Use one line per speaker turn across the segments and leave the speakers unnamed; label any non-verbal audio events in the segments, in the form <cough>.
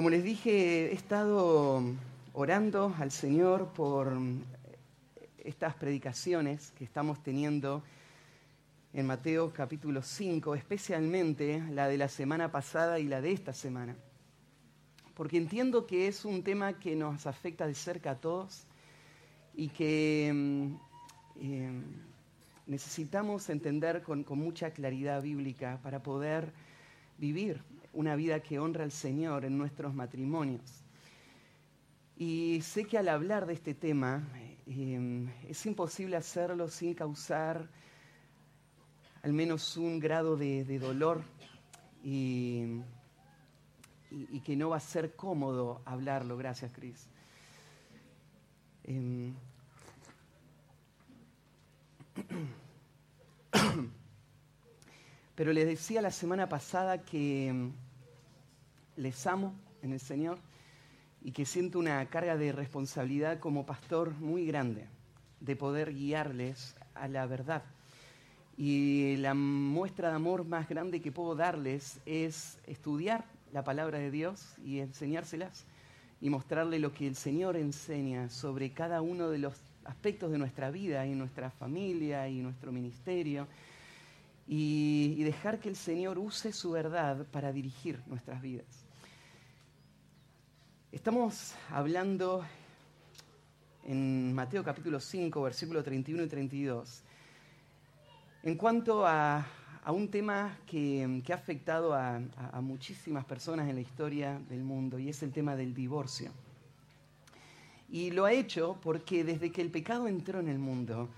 Como les dije, he estado orando al Señor por estas predicaciones que estamos teniendo en Mateo capítulo 5, especialmente la de la semana pasada y la de esta semana. Porque entiendo que es un tema que nos afecta de cerca a todos y que mm, eh, necesitamos entender con mucha claridad bíblica para poder vivir una vida que honra al Señor en nuestros matrimonios. Y sé que al hablar de este tema eh, es imposible hacerlo sin causar al menos un grado de, dolor y, y, que no va a ser cómodo hablarlo. Gracias, Cris. Em, <clears throat> <coughs> pero les decía la semana pasada que mm, les amo en el Señor y que siento una carga de responsabilidad como pastor muy grande de poder guiarles a la verdad. Y la muestra de amor más grande que puedo darles es estudiar la palabra de Dios y enseñárselas y mostrarle lo que el Señor enseña sobre cada uno de los aspectos de nuestra vida y nuestra familia y nuestro ministerio y, dejar que el Señor use su verdad para dirigir nuestras vidas. Estamos hablando en Mateo capítulo 5, versículos 31 y 32, en cuanto a, un tema que, ha afectado a, a, muchísimas personas en la historia del mundo, y es el tema del divorcio. Y lo ha hecho porque desde que el pecado entró en el mundo,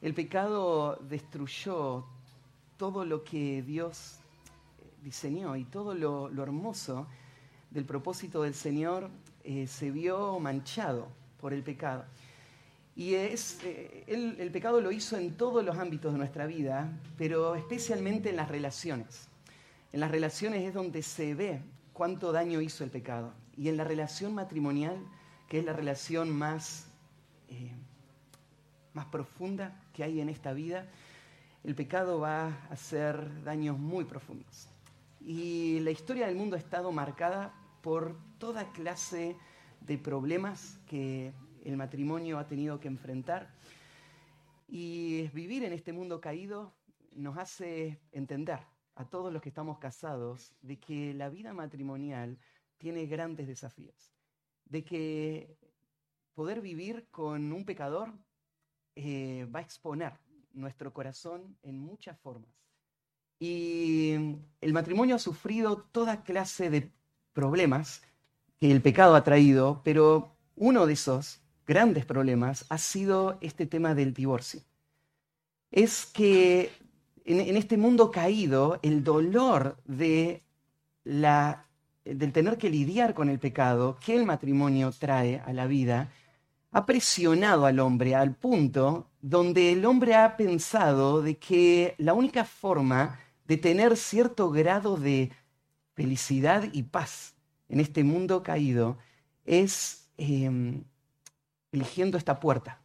el pecado destruyó todo lo que Dios eh, diseñó y todo lo, hermoso del propósito del Señor eh, se vio manchado por el pecado. Y es, eh, el, pecado lo hizo en todos los ámbitos de nuestra vida, pero especialmente en las relaciones. En las relaciones es donde se ve cuánto daño hizo el pecado. Y en la relación matrimonial, que es la relación más, más profunda que hay en esta vida, el pecado va a hacer daños muy profundos. Y la historia del mundo ha estado marcada por toda clase de problemas que el matrimonio ha tenido que enfrentar. Y vivir en este mundo caído nos hace entender a todos los que estamos casados de que la vida matrimonial tiene grandes desafíos, de que poder vivir con un pecador eh, va a exponer nuestro corazón en muchas formas. Y el matrimonio ha sufrido toda clase de problemas que el pecado ha traído, pero uno de esos grandes problemas ha sido este tema del divorcio. Es que en, este mundo caído, el dolor de la, del tener que lidiar con el pecado que el matrimonio trae a la vida ha presionado al hombre al punto donde el hombre ha pensado de que la única forma de tener cierto grado de felicidad y paz en este mundo caído es em, eligiendo esta puerta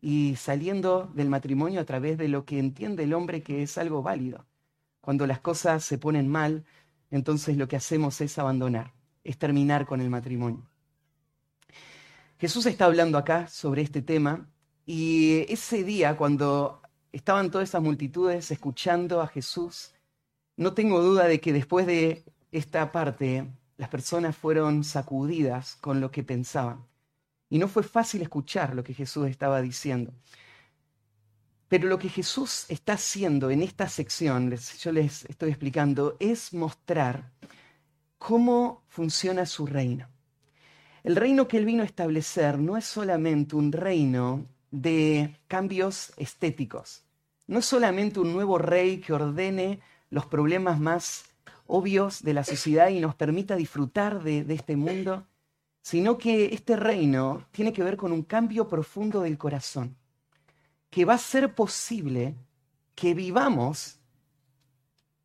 y saliendo del matrimonio a través de lo que entiende el hombre que es algo válido. Cuando las cosas se ponen mal, entonces lo que hacemos es abandonar, es terminar con el matrimonio. Jesús está hablando acá sobre este tema y ese día cuando estaban todas esas multitudes escuchando a Jesús, no tengo duda de que después de esta parte las personas fueron sacudidas con lo que pensaban. Y no fue fácil escuchar lo que Jesús estaba diciendo. Pero lo que Jesús está haciendo en esta sección, yo les estoy explicando, es mostrar cómo funciona su reino. El reino que él vino a establecer no es solamente un reino de cambios estéticos, no es solamente un nuevo rey que ordene los problemas más obvios de la sociedad y nos permita disfrutar de, este mundo, sino que este reino tiene que ver con un cambio profundo del corazón, que va a ser posible que vivamos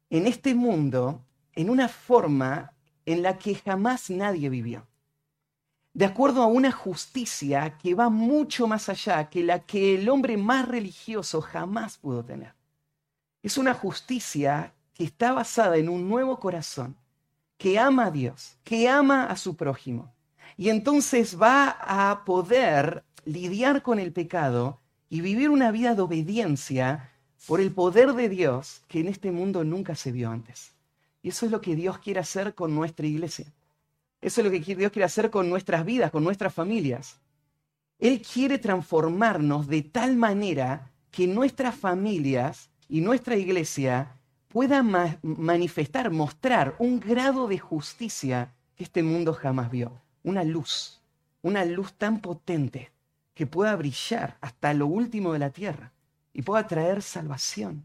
en este mundo en una forma en la que jamás nadie vivió de acuerdo a una justicia que va mucho más allá que la que el hombre más religioso jamás pudo tener. Es una justicia que está basada en un nuevo corazón, que ama a Dios, que ama a su prójimo. Y entonces va a poder lidiar con el pecado y vivir una vida de obediencia por el poder de Dios que en este mundo nunca se vio antes. Y eso es lo que Dios quiere hacer con nuestra iglesia. Eso es lo que Dios quiere hacer con nuestras vidas, con nuestras familias. Él quiere transformarnos de tal manera que nuestras familias y nuestra iglesia puedan manifestar, mostrar un grado de justicia que este mundo jamás vio. Una luz, una luz tan potente que pueda brillar hasta lo último de la tierra y pueda traer salvación.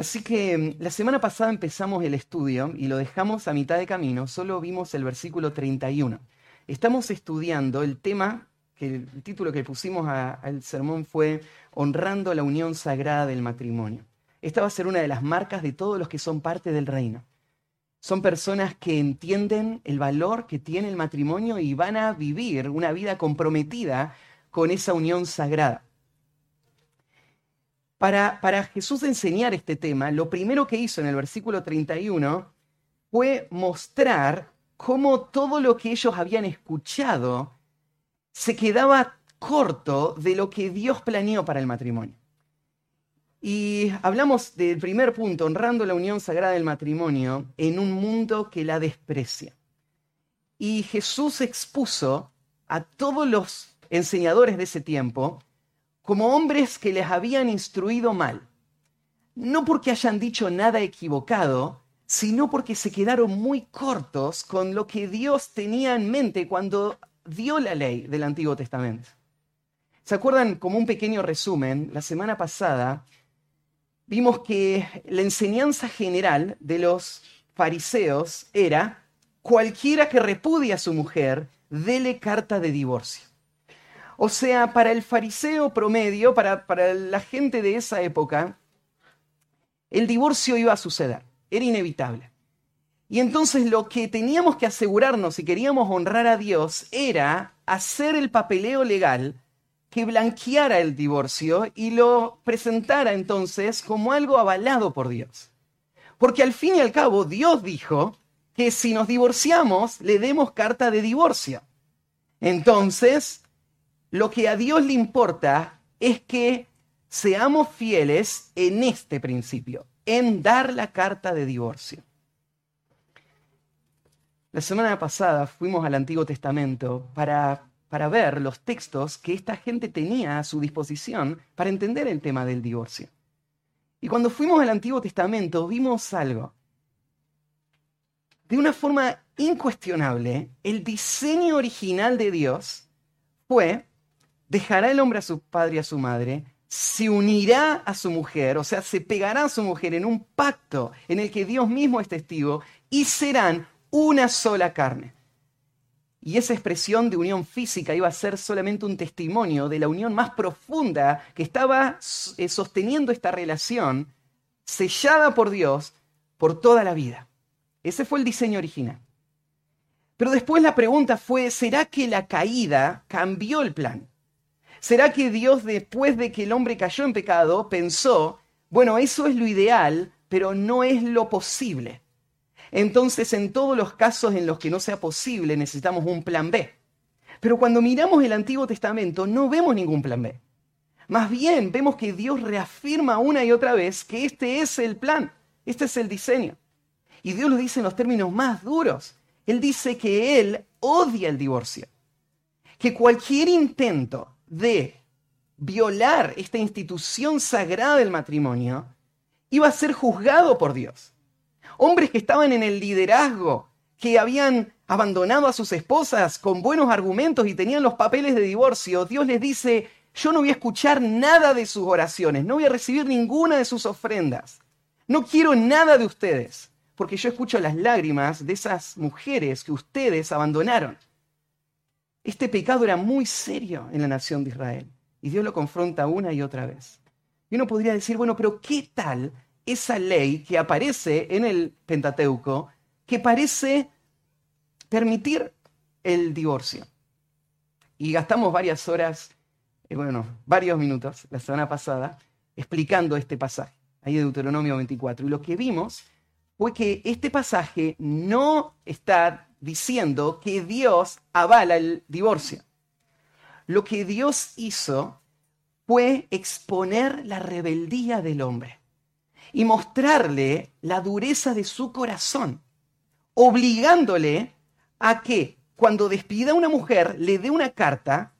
Así que mm, la semana pasada empezamos el estudio y lo dejamos a mitad de camino, solo vimos el versículo 31. Estamos estudiando el tema, que el título que pusimos al sermón fue Honrando la unión sagrada del matrimonio. Esta va a ser una de las marcas de todos los que son parte del reino. Son personas que entienden el valor que tiene el matrimonio y van a vivir una vida comprometida con esa unión sagrada. Para, Jesús enseñar este tema, lo primero que hizo en el versículo 31 fue mostrar cómo todo lo que ellos habían escuchado se quedaba corto de lo que Dios planeó para el matrimonio. Y hablamos del primer punto, honrando la unión sagrada del matrimonio en un mundo que la desprecia. Y Jesús expuso a todos los enseñadores de ese tiempo como hombres que les habían instruido mal. No porque hayan dicho nada equivocado, sino porque se quedaron muy cortos con lo que Dios tenía en mente cuando dio la ley del Antiguo Testamento. ¿Se acuerdan como un pequeño resumen? La semana pasada vimos que la enseñanza general de los fariseos era, cualquiera que repudie a su mujer, dele carta de divorcio. O sea, para el fariseo promedio, para, para la gente de esa época, el divorcio iba a suceder, era inevitable. Y entonces lo que teníamos que asegurarnos si queríamos honrar a Dios era hacer el papeleo legal que blanqueara el divorcio y lo presentara entonces como algo avalado por Dios. Porque al fin y al cabo Dios dijo que si nos divorciamos le demos carta de divorcio. Entonces, lo que a Dios le importa es que seamos fieles en este principio, en dar la carta de divorcio. La semana pasada fuimos al Antiguo Testamento para para ver los textos que esta gente tenía a su disposición para entender el tema del divorcio. Y cuando fuimos al Antiguo Testamento vimos algo. De una forma incuestionable, el diseño original de Dios fue, dejará el hombre a su padre y a su madre, se unirá a su mujer, o sea, se pegará a su mujer en un pacto en el que Dios mismo es testigo y serán una sola carne. Y esa expresión de unión física iba a ser solamente un testimonio de la unión más profunda que estaba eh, sosteniendo esta relación, sellada por Dios por toda la vida. Ese fue el diseño original. Pero después la pregunta fue, ¿será que la caída cambió el plan? ¿Será que Dios después de que el hombre cayó en pecado pensó, bueno, eso es lo ideal, pero no es lo posible? entonces en todos los casos en los que no sea posible necesitamos un plan B. Pero cuando miramos el Antiguo Testamento no vemos ningún plan B. Más bien vemos que Dios reafirma una y otra vez que este es el plan, este es el diseño. Y Dios lo dice en los términos más duros. Él dice que Él odia el divorcio. Que cualquier intento de violar esta institución sagrada del matrimonio iba a ser juzgado por Dios hombres que estaban en el liderazgo, que habían abandonado a sus esposas con buenos argumentos y tenían los papeles de divorcio, Dios les dice, yo no voy a escuchar nada de sus oraciones, no voy a recibir ninguna de sus ofrendas, no quiero nada de ustedes, porque yo escucho las lágrimas de esas mujeres que ustedes abandonaron. Este pecado era muy serio en la nación de Israel y Dios lo confronta una y otra vez. Y uno podría decir, bueno, pero ¿qué tal esa ley que aparece en el Pentateuco que parece permitir el divorcio. Y gastamos varias horas, eh, bueno, varios minutos la semana pasada explicando este pasaje, ahí de Deuteronomio 24. Y lo que vimos fue que este pasaje no está diciendo que Dios avala el divorcio. Lo que Dios hizo fue exponer la rebeldía del hombre y mostrarle la dureza de su corazón, obligándole a que cuando despida a una mujer le dé una carta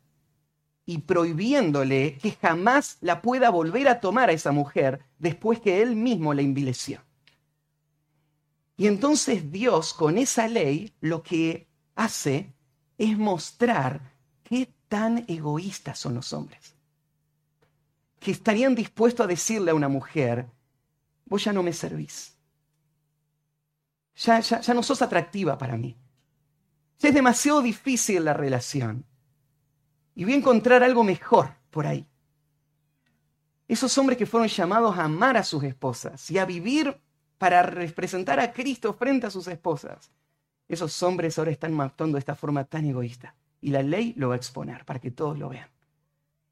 y prohibiéndole que jamás la pueda volver a tomar a esa mujer después que él mismo la envileció. Y entonces Dios con esa ley lo que hace es mostrar qué tan egoístas son los hombres. Que estarían dispuestos a decirle a una mujer, vos ya no me servís. Ya, ya, no sos atractiva para mí. Ya es demasiado difícil la relación. Y voy a encontrar algo mejor por ahí. Esos hombres que fueron llamados a amar a sus esposas y a vivir para representar a Cristo frente a sus esposas. Esos hombres ahora están actuando de esta forma tan egoísta. Y la ley lo va a exponer para que todos lo vean.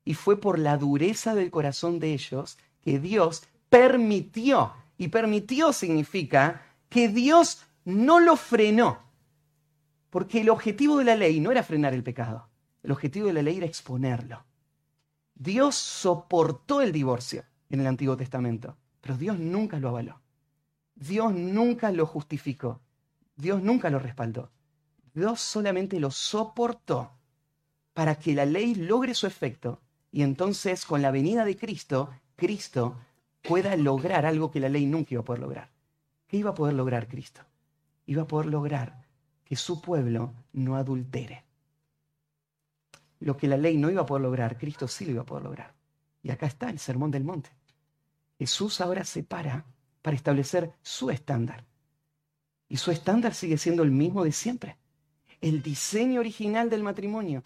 Y fue por la dureza del corazón de ellos que Dios permitió. Y permitió significa que Dios no lo frenó. Porque el objetivo de la ley no era frenar el pecado. El objetivo de la ley era exponerlo. Dios soportó el divorcio en el Antiguo Testamento, pero Dios nunca lo avaló. Dios nunca lo justificó. Dios nunca lo respaldó. Dios solamente lo soportó para que la ley logre su efecto y entonces con la venida de Cristo, Cristo pueda lograr algo que la ley nunca iba a poder lograr. ¿Qué iba a poder lograr Cristo? Iba a poder lograr que su pueblo no adultere. Lo que la ley no iba a poder lograr, Cristo sí lo iba a poder lograr. Y acá está el Sermón del Monte. Jesús ahora se para establecer su estándar. Y su estándar sigue siendo el mismo de siempre. El diseño original del matrimonio.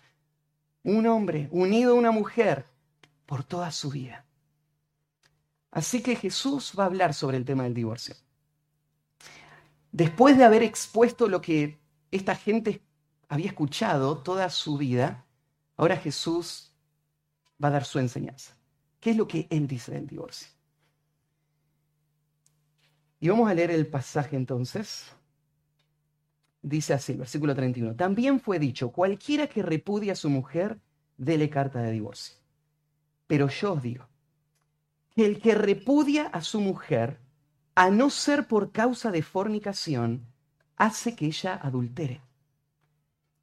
Un hombre unido a una mujer por toda su vida. Así que Jesús va a hablar sobre el tema del divorcio. Después de haber expuesto lo que esta gente había escuchado toda su vida, ahora Jesús va a dar su enseñanza. ¿Qué es lo que él dice del divorcio? Y vamos a leer el pasaje entonces. Dice así, versículo 31. También fue dicho, cualquiera que repudia a su mujer, dele carta de divorcio. Pero yo os digo, que el que repudia a su mujer, a no ser por causa de fornicación, hace que ella adultere.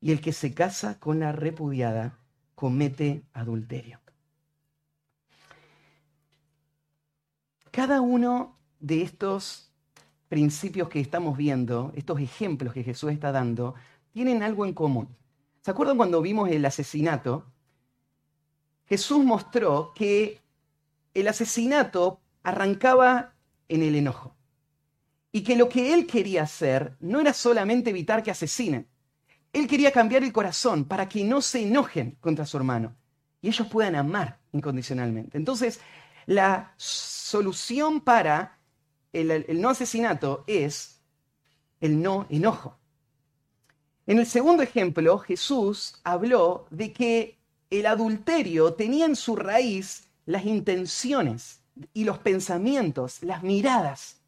Y el que se casa con la repudiada, comete adulterio. Cada uno de estos principios que estamos viendo, estos ejemplos que Jesús está dando, tienen algo en común. ¿Se acuerdan cuando vimos el asesinato? Jesús mostró que el asesinato arrancaba en el enojo. Y que lo que él quería hacer no era solamente evitar que asesinen. Él quería cambiar el corazón para que no se enojen contra su hermano y ellos puedan amar incondicionalmente. Entonces, la solución para el, no asesinato es el no enojo. En el segundo ejemplo, Jesús habló de que el adulterio tenía en su raíz las intenciones y los pensamientos, las miradas.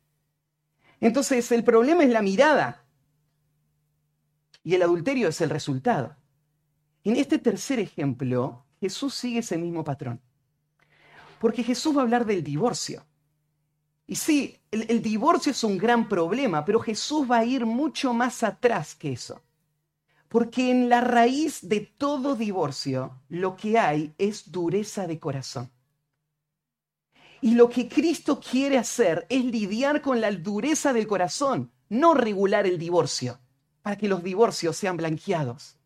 Entonces el problema es la mirada y el adulterio es el resultado. En este tercer ejemplo, Jesús sigue ese mismo patrón. Porque Jesús va a hablar del divorcio. Y sí, el, divorcio es un gran problema, pero Jesús va a ir mucho más atrás que eso. Porque en la raíz de todo divorcio lo que hay es dureza de corazón. Y lo que Cristo quiere hacer es lidiar con la dureza del corazón, no regular el divorcio, para que los divorcios sean blanqueados.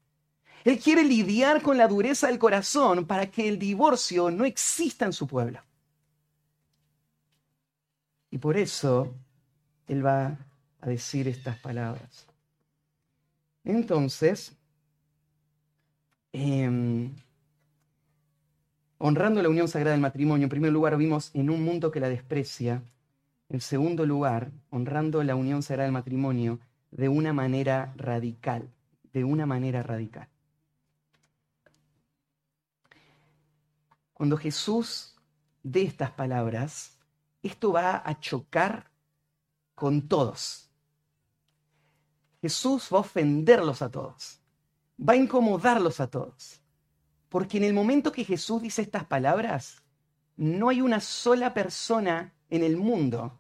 Él quiere lidiar con la dureza del corazón para que el divorcio no exista en su pueblo. Y por eso Él va a decir estas palabras. Entonces, em, honrando la unión sagrada del matrimonio, en primer lugar vimos en un mundo que la desprecia, en segundo lugar, honrando la unión sagrada del matrimonio de una manera radical, de una manera radical. Cuando Jesús dé estas palabras, esto va a chocar con todos. Jesús va a ofenderlos a todos, va a incomodarlos a todos. Porque en el momento que Jesús dice estas palabras, no hay una sola persona en el mundo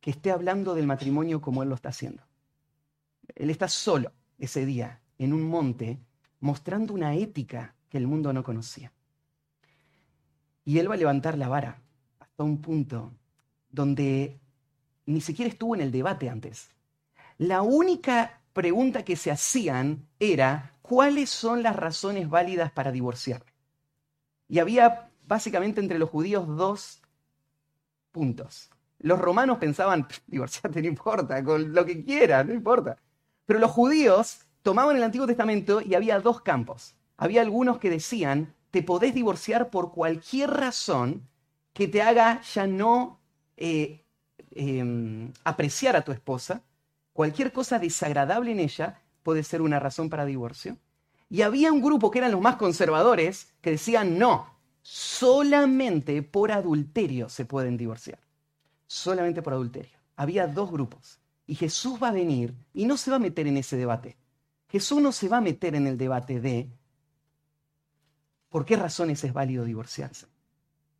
que esté hablando del matrimonio como Él lo está haciendo. Él está solo ese día en un monte mostrando una ética que el mundo no conocía. Y Él va a levantar la vara hasta un punto donde ni siquiera estuvo en el debate antes. La única pregunta que se hacían era, ¿cuáles son las razones válidas para divorciarme? Y había básicamente entre los judíos dos puntos. Los romanos pensaban, divorciarte no importa, con lo que quieras, no importa. Pero los judíos tomaban el Antiguo Testamento y había dos campos. Había algunos que decían, te podés divorciar por cualquier razón que te haga ya no eh, em, apreciar a tu esposa, cualquier cosa desagradable en ella puede ser una razón para divorcio. Y había un grupo que eran los más conservadores que decían, no, solamente por adulterio se pueden divorciar. Solamente por adulterio. Había dos grupos. Y Jesús va a venir y no se va a meter en ese debate. Jesús no se va a meter en el debate de por qué razones es válido divorciarse.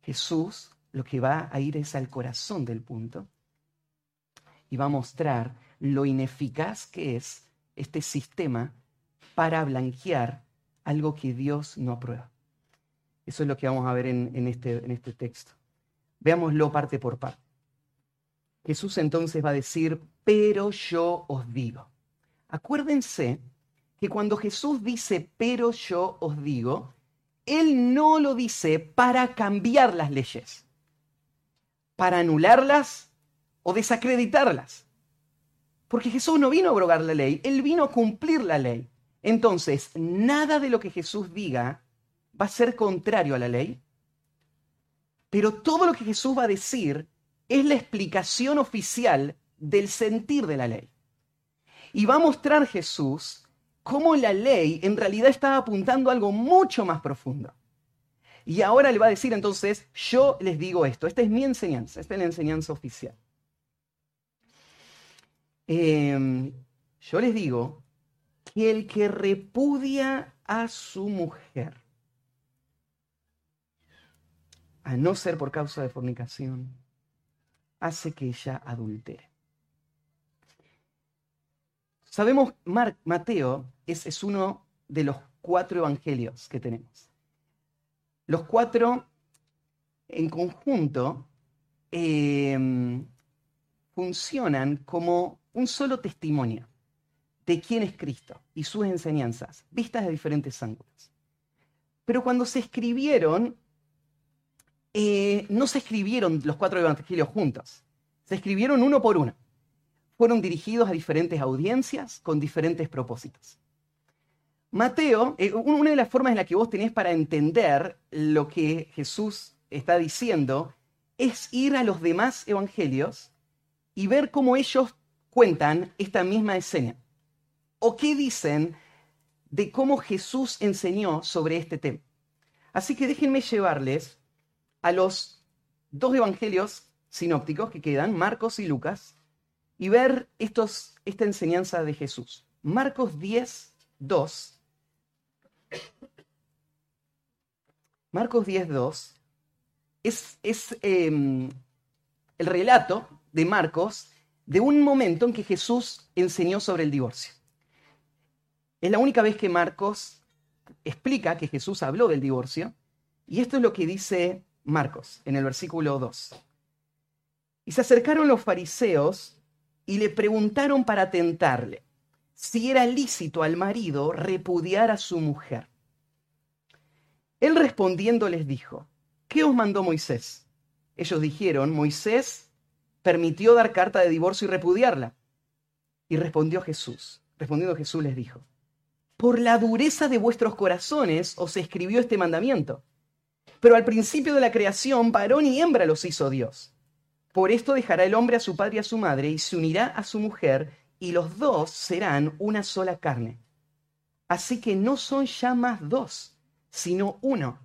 Jesús lo que va a ir es al corazón del punto y va a mostrar lo ineficaz que es este sistema para blanquear algo que Dios no aprueba. Eso es lo que vamos a ver en, este, en este texto. Veámoslo parte por parte. Jesús entonces va a decir, pero yo os digo. Acuérdense que cuando Jesús dice, pero yo os digo, Él no lo dice para cambiar las leyes, para anularlas o desacreditarlas. Porque Jesús no vino a abrogar la ley, Él vino a cumplir la ley. Entonces, nada de lo que Jesús diga va a ser contrario a la ley, pero todo lo que Jesús va a decir es la explicación oficial del sentir de la ley. Y va a mostrar Jesús cómo la ley en realidad estaba apuntando a algo mucho más profundo. Y ahora le va a decir entonces, yo les digo esto, esta es mi enseñanza, esta es la enseñanza oficial. Em, yo les digo que el que repudia a su mujer, a no ser por causa de fornicación, hace que ella adultere. Sabemos, Mateo es, es uno de los cuatro evangelios que tenemos. Los cuatro en conjunto em, funcionan como un solo testimonio de quién es Cristo y sus enseñanzas, vistas de diferentes ángulos. Pero cuando se escribieron, eh, no se escribieron los cuatro evangelios juntos, se escribieron uno por uno. Fueron dirigidos a diferentes audiencias con diferentes propósitos. Mateo, eh, una de las formas en la que vos tenés para entender lo que Jesús está diciendo es ir a los demás evangelios y ver cómo ellos cuentan esta misma escena. O qué dicen de cómo Jesús enseñó sobre este tema. Así que déjenme llevarles a los dos evangelios sinópticos que quedan, Marcos y Lucas, y ver estos, esta enseñanza de Jesús. Marcos 10, 2. Marcos 10, 2 es, es em, el relato de Marcos de un momento en que Jesús enseñó sobre el divorcio. Es la única vez que Marcos explica que Jesús habló del divorcio, y esto es lo que dice Marcos, en el versículo 2. Y se acercaron los fariseos y le preguntaron para tentarle si era lícito al marido repudiar a su mujer. Él respondiendo les dijo, ¿qué os mandó Moisés? Ellos dijeron, Moisés permitió dar carta de divorcio y repudiarla. Y respondió Jesús, respondiendo Jesús les dijo, por la dureza de vuestros corazones os escribió este mandamiento pero al principio de la creación, varón y hembra los hizo Dios. Por esto dejará el hombre a su padre y a su madre, y se unirá a su mujer, y los dos serán una sola carne. Así que no son ya más dos, sino uno.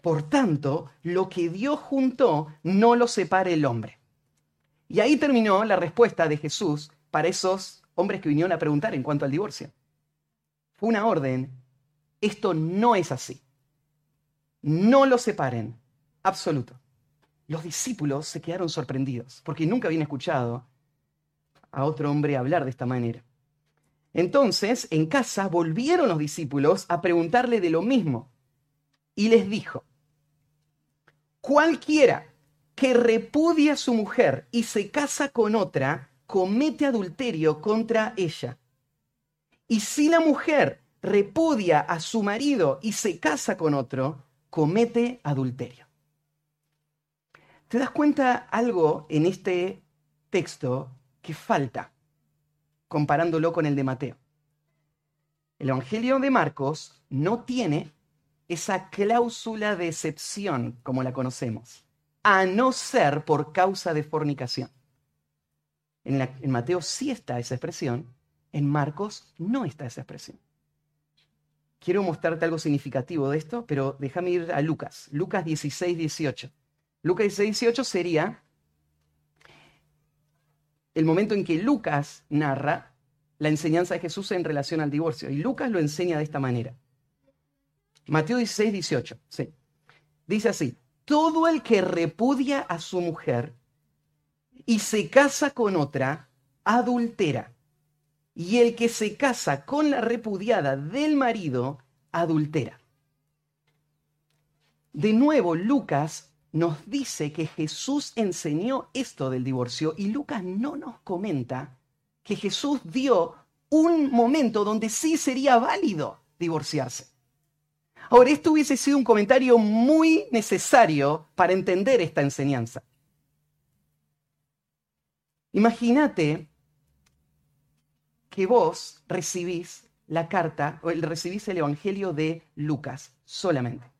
Por tanto, lo que Dios juntó no lo separe el hombre. Y ahí terminó la respuesta de Jesús para esos hombres que vinieron a preguntar en cuanto al divorcio. Fue una orden, esto no es así. No lo separen, absoluto. Los discípulos se quedaron sorprendidos porque nunca habían escuchado a otro hombre hablar de esta manera. Entonces, en casa volvieron los discípulos a preguntarle de lo mismo y les dijo, cualquiera que repudia a su mujer y se casa con otra, comete adulterio contra ella. Y si la mujer repudia a su marido y se casa con otro, comete adulterio. ¿Te das cuenta algo en este texto que falta comparándolo con el de Mateo? El Evangelio de Marcos no tiene esa cláusula de excepción como la conocemos, a no ser por causa de fornicación. En, Mateo sí está esa expresión, en Marcos no está esa expresión. Quiero mostrarte algo significativo de esto, pero déjame ir a Lucas, Lucas 16, 18. Lucas 16, 18 sería el momento en que Lucas narra la enseñanza de Jesús en relación al divorcio. Y Lucas lo enseña de esta manera. Mateo 16, 18. Sí. Dice así, todo el que repudia a su mujer y se casa con otra, adultera. Y el que se casa con la repudiada del marido, adultera. De nuevo, Lucas nos dice que Jesús enseñó esto del divorcio y Lucas no nos comenta que Jesús dio un momento donde sí sería válido divorciarse. Ahora, esto hubiese sido un comentario muy necesario para entender esta enseñanza. Imagínate que vos recibís la carta, o recibís el Evangelio de Lucas solamente.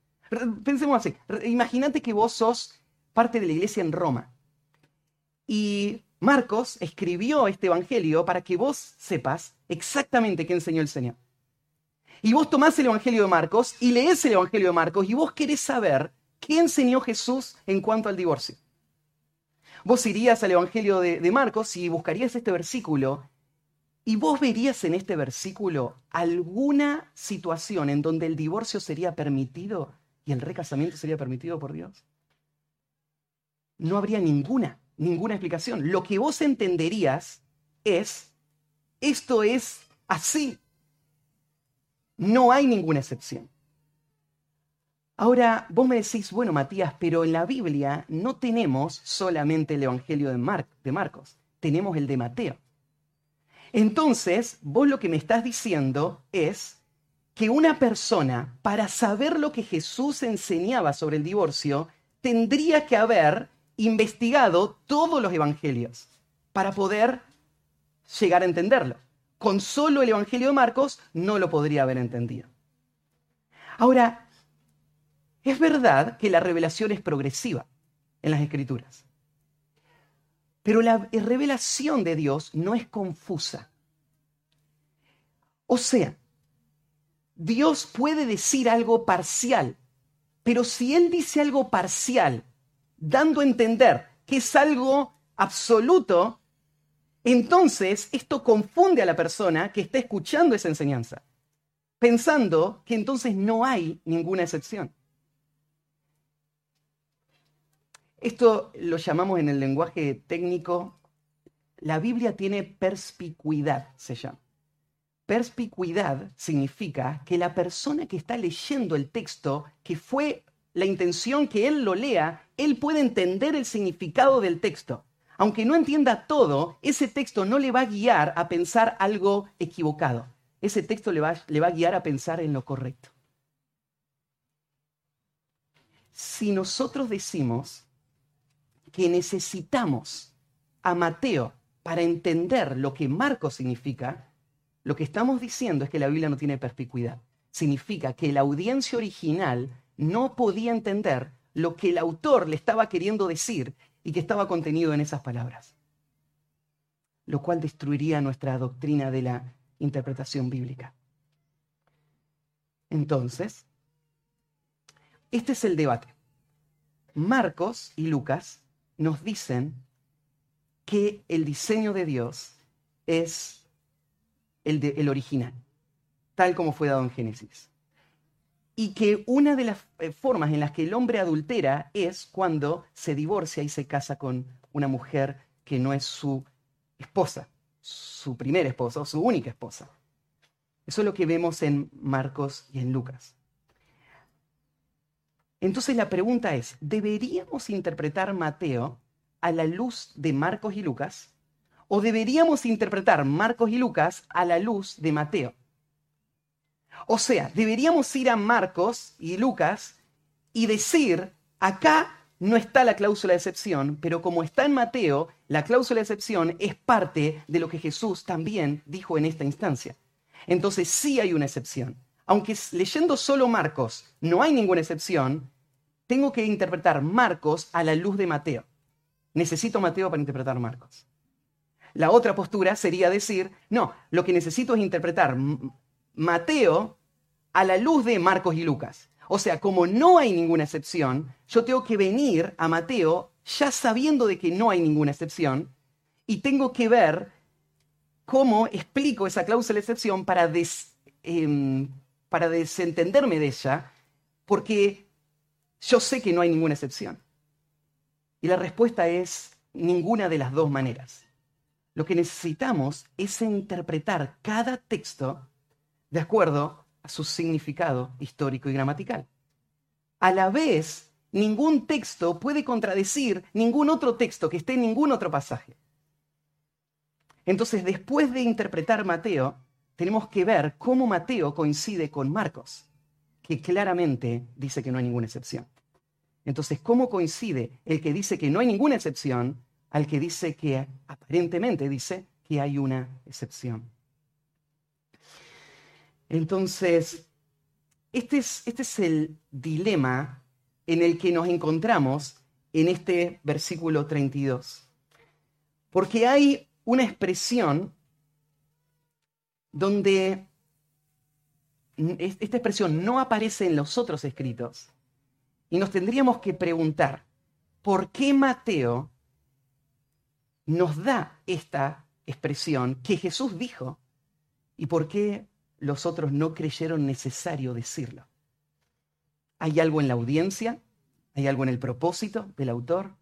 Pensemos así, imagínate que vos sos parte de la iglesia en Roma y Marcos escribió este Evangelio para que vos sepas exactamente qué enseñó el Señor. Y vos tomás el Evangelio de Marcos y lees el Evangelio de Marcos y vos querés saber qué enseñó Jesús en cuanto al divorcio. Vos irías al Evangelio de, de Marcos y buscarías este versículo y vos verías en este versículo alguna situación en donde el divorcio sería permitido y el recasamiento sería permitido por Dios? No habría ninguna, ninguna explicación. Lo que vos entenderías es, esto es así. No hay ninguna excepción. Ahora, vos me decís, bueno, Matías, pero en la Biblia no tenemos solamente el Evangelio de, de Marcos, tenemos el de Mateo. Entonces, vos lo que me estás diciendo es que una persona, para saber lo que Jesús enseñaba sobre el divorcio, tendría que haber investigado todos los evangelios para poder llegar a entenderlo. Con solo el Evangelio de Marcos no lo podría haber entendido. Ahora, es verdad que la revelación es progresiva en las escrituras, pero la revelación de Dios no es confusa. O sea, Dios puede decir algo parcial, pero si Él dice algo parcial, dando a entender que es algo absoluto, entonces esto confunde a la persona que está escuchando esa enseñanza, pensando que entonces no hay ninguna excepción. Esto lo llamamos en el lenguaje técnico, la Biblia tiene perspicuidad, se llama. Perspicuidad significa que la persona que está leyendo el texto, que fue la intención que él lo lea, él puede entender el significado del texto. Aunque no entienda todo, ese texto no le va a guiar a pensar algo equivocado. Ese texto le va, le va a guiar a pensar en lo correcto. Si nosotros decimos que necesitamos a Mateo para entender lo que Marco significa, lo que estamos diciendo es que la Biblia no tiene perspicuidad. Significa que la audiencia original no podía entender lo que el autor le estaba queriendo decir y que estaba contenido en esas palabras. Lo cual destruiría nuestra doctrina de la interpretación bíblica. Entonces, este es el debate. Marcos y Lucas nos dicen que el diseño de Dios es el, original, tal como fue dado en Génesis. Y que una de las eh, formas en las que el hombre adultera es cuando se divorcia y se casa con una mujer que no es su esposa, su primera esposa o su única esposa. Eso es lo que vemos en Marcos y en Lucas. Entonces la pregunta es, ¿deberíamos interpretar Mateo a la luz de Marcos y Lucas? ¿O deberíamos interpretar Marcos y Lucas a la luz de Mateo? O sea, deberíamos ir a Marcos y Lucas y decir, acá no está la cláusula de excepción, pero como está en Mateo, la cláusula de excepción es parte de lo que Jesús también dijo en esta instancia. Entonces sí hay una excepción. Aunque leyendo solo Marcos no hay ninguna excepción, tengo que interpretar Marcos a la luz de Mateo. Necesito Mateo para interpretar Marcos. La otra postura sería decir, no, lo que necesito es interpretar Mateo a la luz de Marcos y Lucas. O sea, como no hay ninguna excepción, yo tengo que venir a Mateo ya sabiendo de que no hay ninguna excepción y tengo que ver cómo explico esa cláusula de excepción para, em, para desentenderme de ella, porque yo sé que no hay ninguna excepción. Y la respuesta es ninguna de las dos maneras. Lo que necesitamos es interpretar cada texto de acuerdo a su significado histórico y gramatical. A la vez, ningún texto puede contradecir ningún otro texto que esté en ningún otro pasaje. Entonces, después de interpretar Mateo, tenemos que ver cómo Mateo coincide con Marcos, que claramente dice que no hay ninguna excepción. Entonces, ¿cómo coincide el que dice que no hay ninguna excepción al que dice que aparentemente dice que hay una excepción? Entonces, este es, este es el dilema en el que nos encontramos en este versículo 32. Porque hay una expresión donde esta expresión no aparece en los otros escritos. Y nos tendríamos que preguntar, ¿por qué Mateo nos da esta expresión que Jesús dijo? ¿Y por qué los otros no creyeron necesario decirlo? ¿Hay algo en la audiencia? ¿Hay algo en el propósito del autor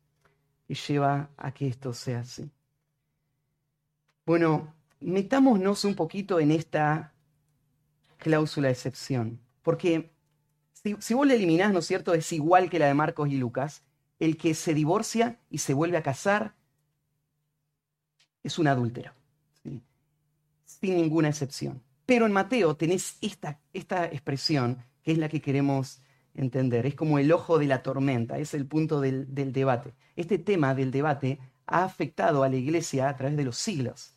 que lleva a que esto sea así? Bueno, metámonos un poquito en esta cláusula de excepción, porque si, vos la eliminás, ¿no es cierto?, es igual que la de Marcos y Lucas, el que se divorcia y se vuelve a casar es un adúltero, sin ninguna excepción. Pero en Mateo tenés esta, esta expresión que es la que queremos entender, es como el ojo de la tormenta, es el punto del, debate. Este tema del debate ha afectado a la iglesia a través de los siglos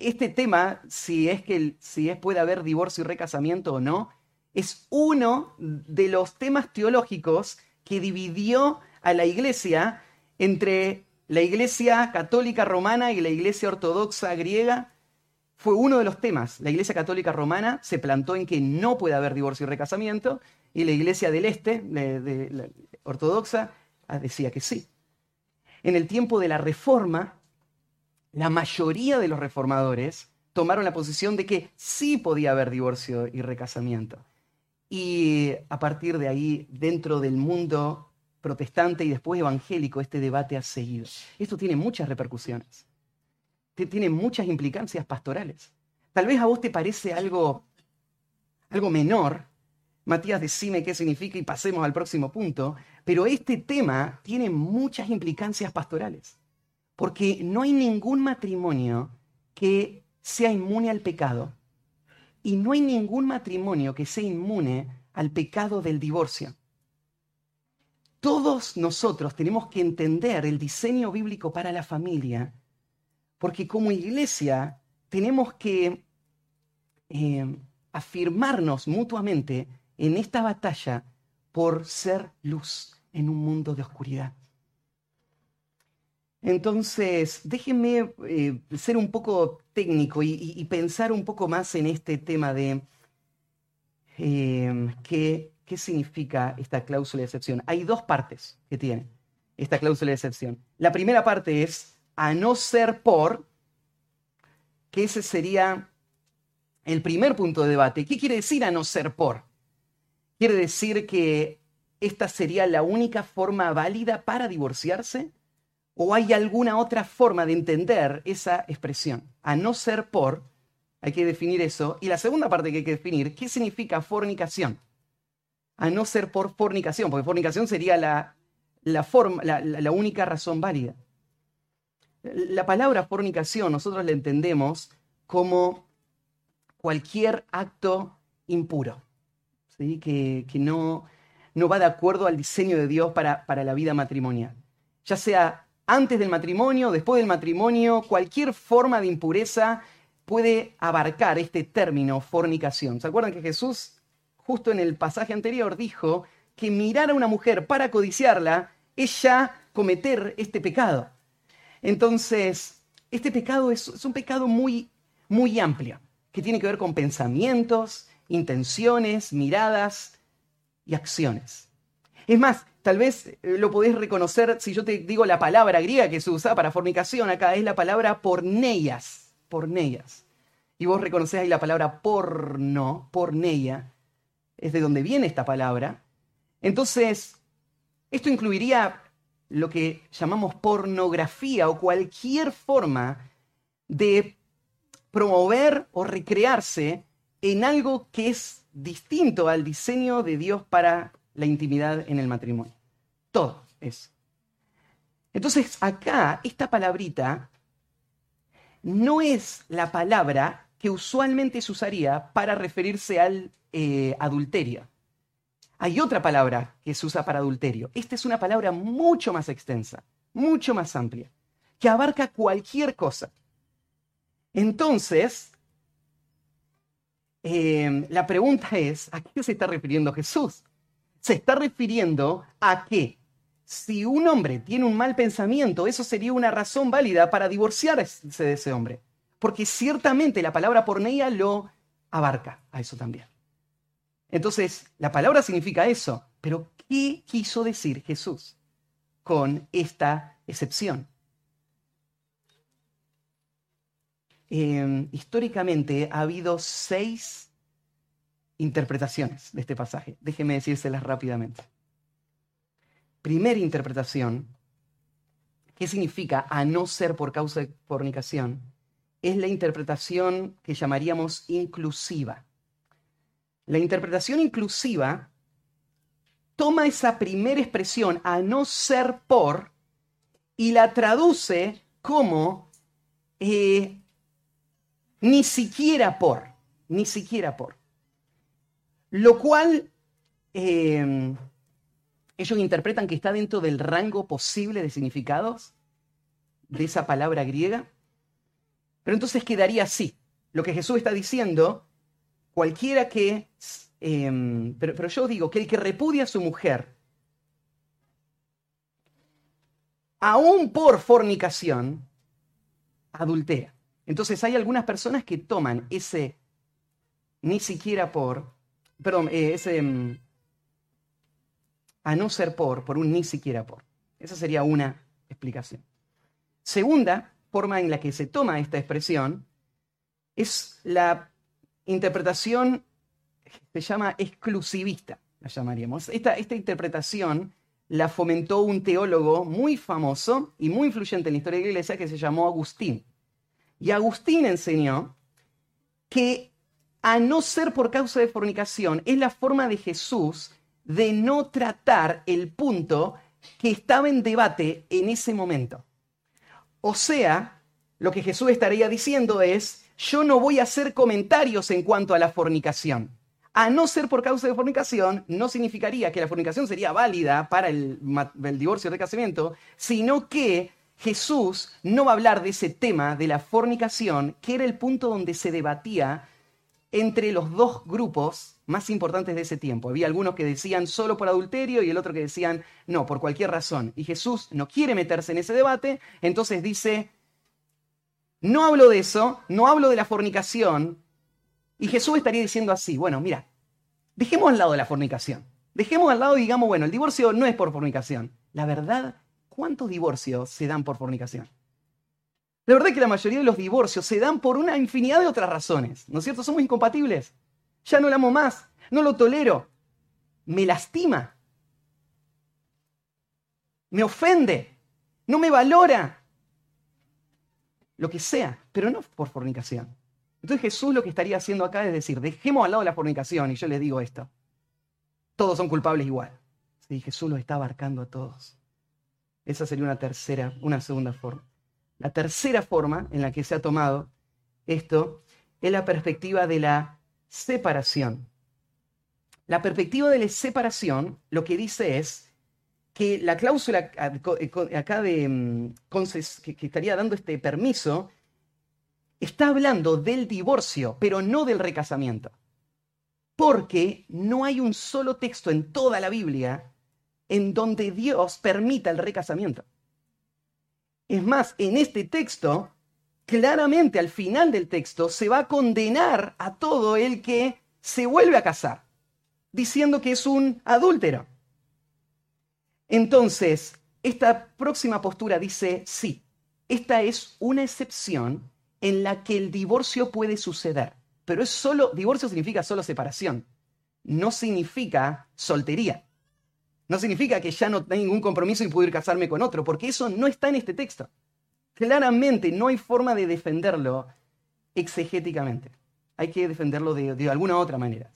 este tema, si es que si es, puede haber divorcio y recasamiento o no, es uno de los temas teológicos que dividió a la iglesia entre la iglesia católica romana y la iglesia ortodoxa griega. Fue uno de los temas. La iglesia católica romana se plantó en que no puede haber divorcio y recasamiento, y la iglesia del este, de, ortodoxa, ah, decía que sí. En el tiempo de la reforma, la mayoría de los reformadores tomaron la posición de que sí podía haber divorcio y recasamiento. Y a partir de ahí, dentro del mundo protestante y después evangélico, este debate ha seguido. Esto tiene muchas repercusiones, tiene muchas implicancias pastorales. Tal vez a vos te parece algo, algo menor. Matías, decime qué significa y pasemos al próximo punto. Pero este tema tiene muchas implicancias pastorales. Porque no hay ningún matrimonio que sea inmune al pecado. Y no hay ningún matrimonio que sea inmune al pecado del divorcio. Todos nosotros tenemos que entender el diseño bíblico para la familia, porque como iglesia tenemos que eh, afirmarnos mutuamente en esta batalla por ser luz en un mundo de oscuridad. Entonces, déjenme eh, ser un poco técnico y, pensar un poco más en este tema de em, qué, qué significa esta cláusula de excepción. Hay dos partes que tiene esta cláusula de excepción. La primera parte es a no ser por, que ese sería el primer punto de debate. ¿Qué quiere decir a no ser por? ¿Quiere decir que esta sería la única forma válida para divorciarse? ¿O hay alguna otra forma de entender esa expresión? A no ser por, hay que definir eso. Y la segunda parte que hay que definir, ¿qué significa fornicación? A no ser por fornicación, porque fornicación sería la, la, forma, la, única razón válida. La palabra fornicación nosotros la entendemos como cualquier acto impuro, ¿sí? que, no, no, va de acuerdo al diseño de Dios para, para la vida matrimonial. Ya sea antes del matrimonio, después del matrimonio, cualquier forma de impureza puede abarcar este término fornicación. ¿Se acuerdan que Jesús, justo en el pasaje anterior, dijo que mirar a una mujer para codiciarla es ya cometer este pecado? Entonces, este pecado es, un pecado muy, muy amplio, que tiene que ver con pensamientos, intenciones, miradas y acciones. Es más, tal vez eh, lo podés reconocer si yo te digo la palabra griega que se usa para fornicación acá, es la palabra porneias, porneias. Y vos reconocés ahí la palabra porno, porneia, es de donde viene esta palabra. Entonces, esto incluiría lo que llamamos pornografía o cualquier forma de promover o recrearse en algo que es distinto al diseño de Dios para la intimidad en el matrimonio. Todo eso. Entonces, acá, esta palabrita no es la palabra que usualmente se usaría para referirse al eh, adulterio. Hay otra palabra que se usa para adulterio. Esta es una palabra mucho más extensa, mucho más amplia, que abarca cualquier cosa. Entonces, em, la pregunta es, ¿a qué se está refiriendo Jesús? Se está refiriendo a que si un hombre tiene un mal pensamiento, eso sería una razón válida para divorciarse de ese hombre. Porque ciertamente la palabra porneia lo abarca a eso también. Entonces, la palabra significa eso, pero ¿qué quiso decir Jesús con esta excepción? Em, históricamente ha habido seis interpretaciones de este pasaje. Déjenme decírselas rápidamente. Primera interpretación, ¿qué significa a no ser por causa de fornicación? Es la interpretación que llamaríamos inclusiva. La interpretación inclusiva toma esa primera expresión, a no ser por, y la traduce como eh, ni siquiera por, ni siquiera por. Lo cual em, ellos interpretan que está dentro del rango posible de significados de esa palabra griega. Pero entonces quedaría así. Lo que Jesús está diciendo cualquiera que, em, pero, yo digo que el que repudia a su mujer, aún por fornicación, adultera. Entonces hay algunas personas que toman ese ni siquiera por, perdón, eh, ese em, a no ser por, por un ni siquiera por. Esa sería una explicación. Segunda forma en la que se toma esta expresión es la interpretación se llama exclusivista, la llamaríamos. Esta, esta interpretación la fomentó un teólogo muy famoso y muy influyente en la historia de la iglesia que se llamó Agustín. Y Agustín enseñó que a no ser por causa de fornicación es la forma de Jesús de no tratar el punto que estaba en debate en ese momento. O sea, lo que Jesús estaría diciendo es, yo no voy a hacer comentarios en cuanto a la fornicación. A no ser por causa de fornicación, no significaría que la fornicación sería válida para el, divorcio de casamiento, sino que Jesús no va a hablar de ese tema de la fornicación, que era el punto donde se debatía entre los dos grupos más importantes de ese tiempo. Había algunos que decían solo por adulterio y el otro que decían no, por cualquier razón. Y Jesús no quiere meterse en ese debate, entonces dice, no hablo de eso, no hablo de la fornicación. Y Jesús estaría diciendo así, bueno, mira, dejemos al lado de la fornicación. Dejemos al lado y digamos, bueno, el divorcio no es por fornicación. La verdad, ¿cuántos divorcios se dan por fornicación? La verdad es que la mayoría de los divorcios se dan por una infinidad de otras razones, ¿no es cierto? Somos incompatibles. Ya no la amo más, no lo tolero, me lastima, me ofende, no me valora, lo que sea, pero no por fornicación. Entonces Jesús lo que estaría haciendo acá es decir, dejemos al lado la fornicación y yo les digo esto, todos son culpables igual. Sí, Jesús los está abarcando a todos. Esa sería una tercera, una segunda forma. La tercera forma en la que se ha tomado esto es la perspectiva de la separación. La perspectiva de la separación lo que dice es que la cláusula acá de, mm, que estaría dando este permiso está hablando del divorcio, pero no del recasamiento. Porque no hay un solo texto en toda la Biblia en donde Dios permita el recasamiento. Es más, en este texto, claramente al final del texto, se va a condenar a todo el que se vuelve a casar, diciendo que es un adúltero. Entonces, esta próxima postura dice, sí, esta es una excepción en la que el divorcio puede suceder, pero es solo, divorcio significa solo separación, no significa soltería. No significa que ya no tengo ningún compromiso y puedo ir casarme con otro, porque eso no está en este texto. Claramente no hay forma de defenderlo exegéticamente. Hay que defenderlo de, alguna otra manera,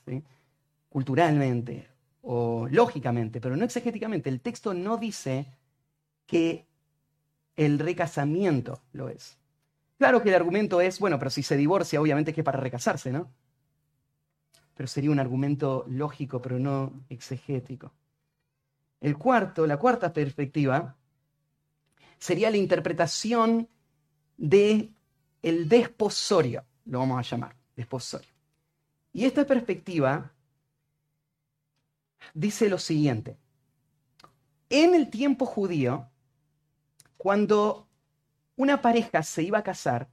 culturalmente o lógicamente, pero no exegéticamente. El texto no dice que el recasamiento lo es. Claro que el argumento es, bueno, pero si se divorcia, obviamente es que para recasarse, ¿no? Pero sería un argumento lógico, pero no exegético. El cuarto, la cuarta perspectiva, sería la interpretación de el desposorio, lo vamos a llamar, desposorio. Y esta perspectiva dice lo siguiente. En el tiempo judío, cuando una pareja se iba a casar,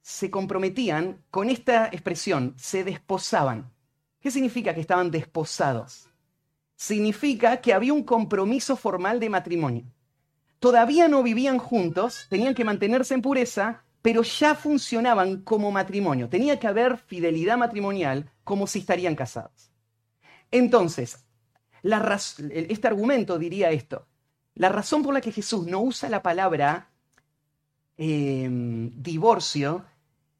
se comprometían con esta expresión, se desposaban. ¿Qué significa que estaban desposados? significa que había un compromiso formal de matrimonio. Todavía no vivían juntos, tenían que mantenerse en pureza, pero ya funcionaban como matrimonio. Tenía que haber fidelidad matrimonial como si estarían casados. Entonces, este argumento diría esto. La razón por la que Jesús no usa la palabra em, divorcio,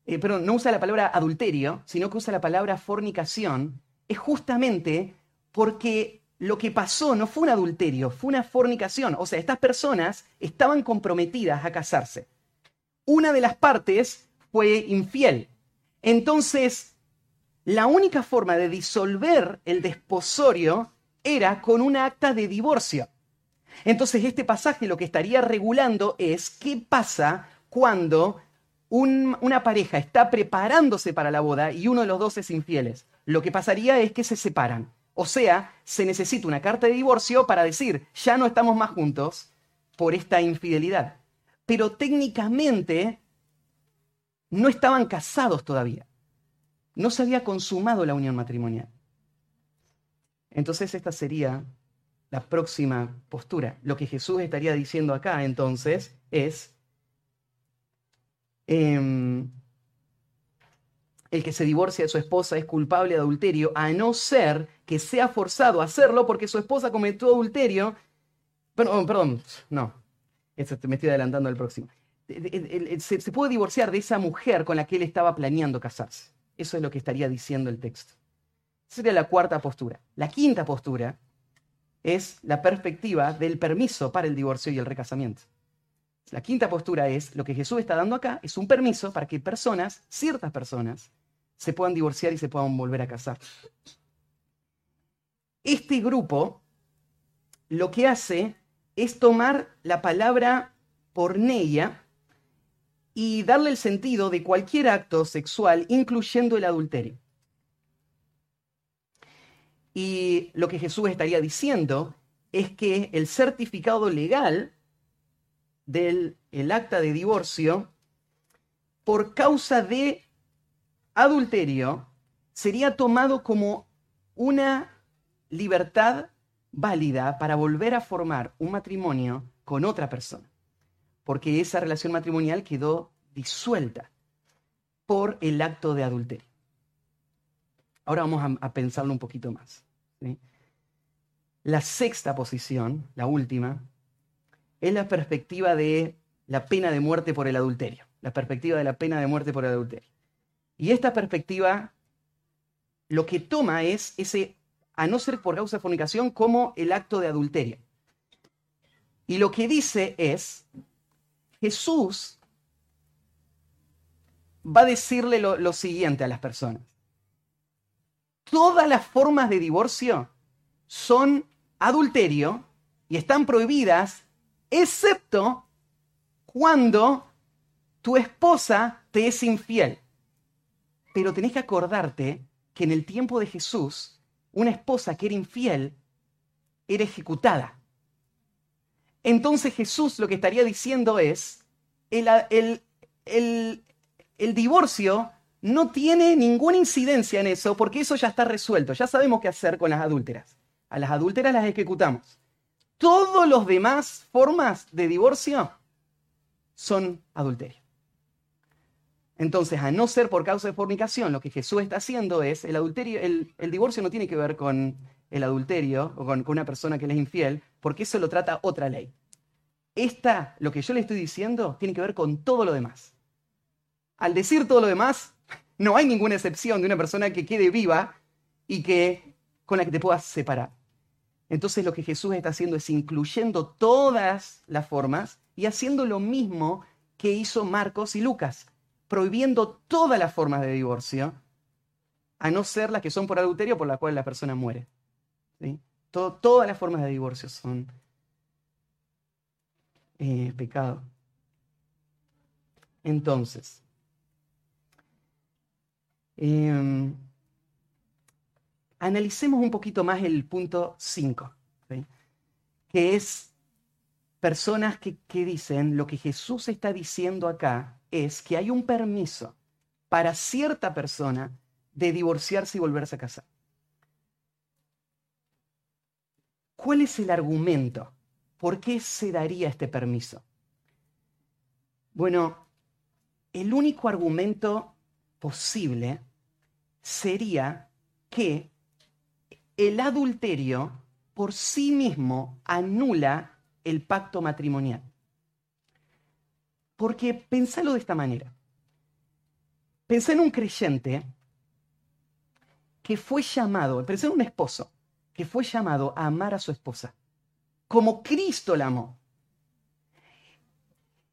eh, perdón, no usa la palabra adulterio, sino que usa la palabra fornicación, es justamente porque lo que pasó no fue un adulterio, fue una fornicación. O sea, estas personas estaban comprometidas a casarse. Una de las partes fue infiel. Entonces, la única forma de disolver el desposorio era con un acta de divorcio. Entonces, este pasaje lo que estaría regulando es qué pasa cuando una pareja está preparándose para la boda y uno de los dos es infieles. Lo que pasaría es que se separan. O sea, se necesita una carta de divorcio para decir, ya no estamos más juntos por esta infidelidad. Pero técnicamente no estaban casados todavía. No se había consumado la unión matrimonial. Entonces esta sería la próxima postura. Lo que Jesús estaría diciendo acá entonces es, em, el que se divorcia de su esposa es culpable de adulterio, a no ser que sea forzado a hacerlo porque su esposa cometió adulterio. Perdón, perdón, no, me estoy adelantando al próximo. Se, se puede divorciar de esa mujer con la que él estaba planeando casarse. Eso es lo que estaría diciendo el texto. Sería la cuarta postura. La quinta postura es la perspectiva del permiso para el divorcio y el recasamiento. La quinta postura es, lo que Jesús está dando acá es un permiso para que personas, ciertas personas, se puedan divorciar y se puedan volver a casar. Este grupo lo que hace es tomar la palabra porneia y darle el sentido de cualquier acto sexual, incluyendo el adulterio. Y lo que Jesús estaría diciendo es que el certificado legal del el acta de divorcio, por causa de adulterio, sería tomado como una libertad válida para volver a formar un matrimonio con otra persona, porque esa relación matrimonial quedó disuelta por el acto de adulterio. Ahora vamos a, pensarlo un poquito más. La sexta posición, la última, es la perspectiva de la pena de muerte por el adulterio. La perspectiva de la pena de muerte por el adulterio. Y esta perspectiva lo que toma es ese, a no ser por causa de fornicación, como el acto de adulterio. Y lo que dice es, Jesús va a decirle lo siguiente a las personas todas las formas de divorcio son adulterio y están prohibidas, excepto cuando tu esposa te es infiel. Pero tenés que acordarte que en el tiempo de Jesús, una esposa que era infiel era ejecutada. Entonces Jesús lo que estaría diciendo es, el, el, el divorcio no tiene ninguna incidencia en eso porque eso ya está resuelto. Ya sabemos qué hacer con las adúlteras. A las adúlteras las ejecutamos. Todos los demás formas de divorcio son adulterio. Entonces, a no ser por causa de fornicación, lo que Jesús está haciendo es, el adulterio, el, divorcio no tiene que ver con el adulterio o con, con, una persona que le es infiel, porque eso lo trata otra ley. Esta, lo que yo le estoy diciendo, tiene que ver con todo lo demás. Al decir todo lo demás, no hay ninguna excepción de una persona que quede viva y que con la que te puedas separar. Entonces lo que Jesús está haciendo es incluyendo todas las formas y haciendo lo mismo que hizo Marcos y Lucas, prohibiendo todas las formas de divorcio, a no ser las que son por adulterio por las cuales la persona muere. todas las formas de divorcio son eh, pecado. Entonces, Em, analicemos un poquito más el punto 5, que es personas que, que dicen lo que Jesús está diciendo acá es que hay un permiso para cierta persona de divorciarse y volverse a casar. ¿Cuál es el argumento? ¿Por qué se daría este permiso? Bueno, el único argumento posible sería que el adulterio por sí mismo anula el pacto matrimonial. Porque pensalo de esta manera. Pensé en un creyente que fue llamado, pensé en un esposo que fue llamado a amar a su esposa, como Cristo la amó.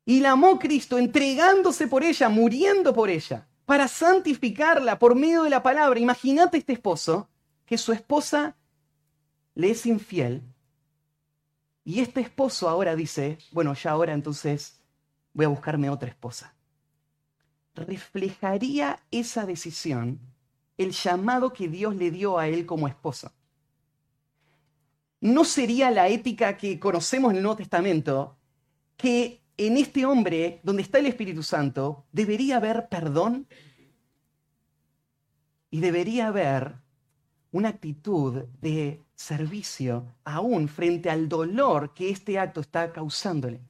Y la amó Cristo entregándose por ella, muriendo por ella para santificarla por medio de la palabra. Imagínate este esposo que su esposa le es infiel y este esposo ahora dice, bueno, ya ahora entonces voy a buscarme otra esposa. ¿Reflejaría esa decisión el llamado que Dios le dio a él como esposo? ¿No sería la ética que conocemos en el Nuevo Testamento que en este hombre, donde está el Espíritu Santo, debería haber perdón y debería haber una actitud de servicio aún frente al dolor que este acto está causándole.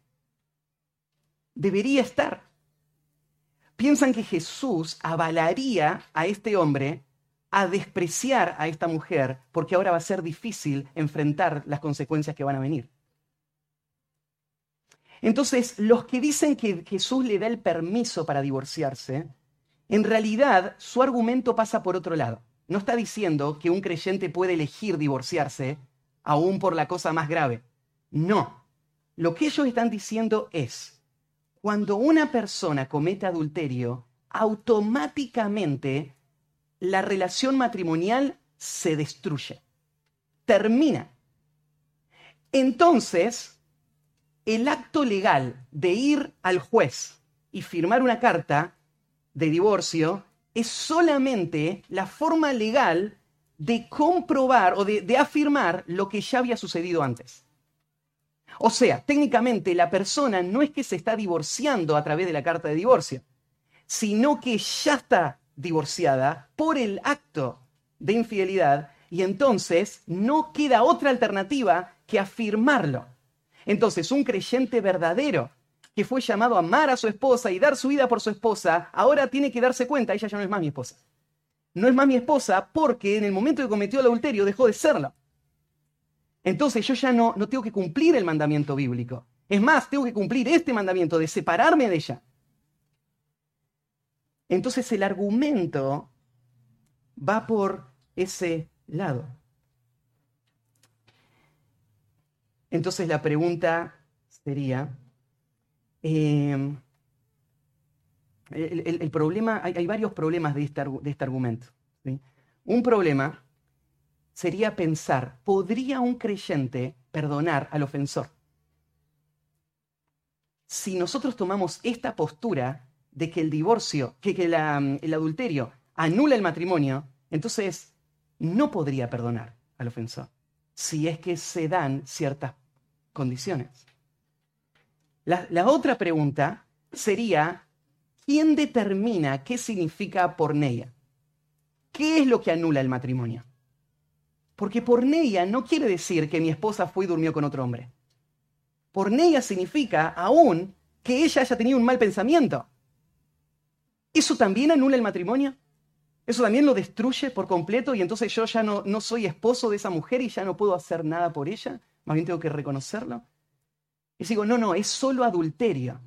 Debería estar. Piensan que Jesús avalaría a este hombre a despreciar a esta mujer porque ahora va a ser difícil enfrentar las consecuencias que van a venir. Entonces, los que dicen que Jesús le da el permiso para divorciarse, en realidad su argumento pasa por otro lado. No está diciendo que un creyente puede elegir divorciarse aún por la cosa más grave. No. Lo que ellos están diciendo es, cuando una persona comete adulterio, automáticamente la relación matrimonial se destruye, termina. Entonces, el acto legal de ir al juez y firmar una carta de divorcio es solamente la forma legal de comprobar o de, afirmar lo que ya había sucedido antes. O sea, técnicamente la persona no es que se está divorciando a través de la carta de divorcio, sino que ya está divorciada por el acto de infidelidad y entonces no queda otra alternativa que afirmarlo. Entonces, un creyente verdadero que fue llamado a amar a su esposa y dar su vida por su esposa, ahora tiene que darse cuenta, ella ya no es más mi esposa. No es más mi esposa porque en el momento que cometió el adulterio dejó de serlo. Entonces yo ya no, no tengo que cumplir el mandamiento bíblico. Es más, tengo que cumplir este mandamiento de separarme de ella. Entonces el argumento va por ese lado. Entonces la pregunta sería, em, el, problema, hay, varios problemas de este, este argumento. Un problema sería pensar, ¿podría un creyente perdonar al ofensor? Si nosotros tomamos esta postura de que el divorcio, que, que el adulterio anula el matrimonio, entonces no podría perdonar al ofensor si es que se dan ciertas condiciones. La, otra pregunta sería, ¿quién determina qué significa porneia? ¿Qué es lo que anula el matrimonio? Porque porneia no quiere decir que mi esposa fue y durmió con otro hombre. Porneia significa aún que ella haya tenido un mal pensamiento. ¿Eso también anula el matrimonio? ¿Eso también lo destruye por completo y entonces yo ya no, no soy esposo de esa mujer y ya no puedo hacer nada por ella? Más bien tengo que reconocerlo. Y digo, no, no, es solo adulterio.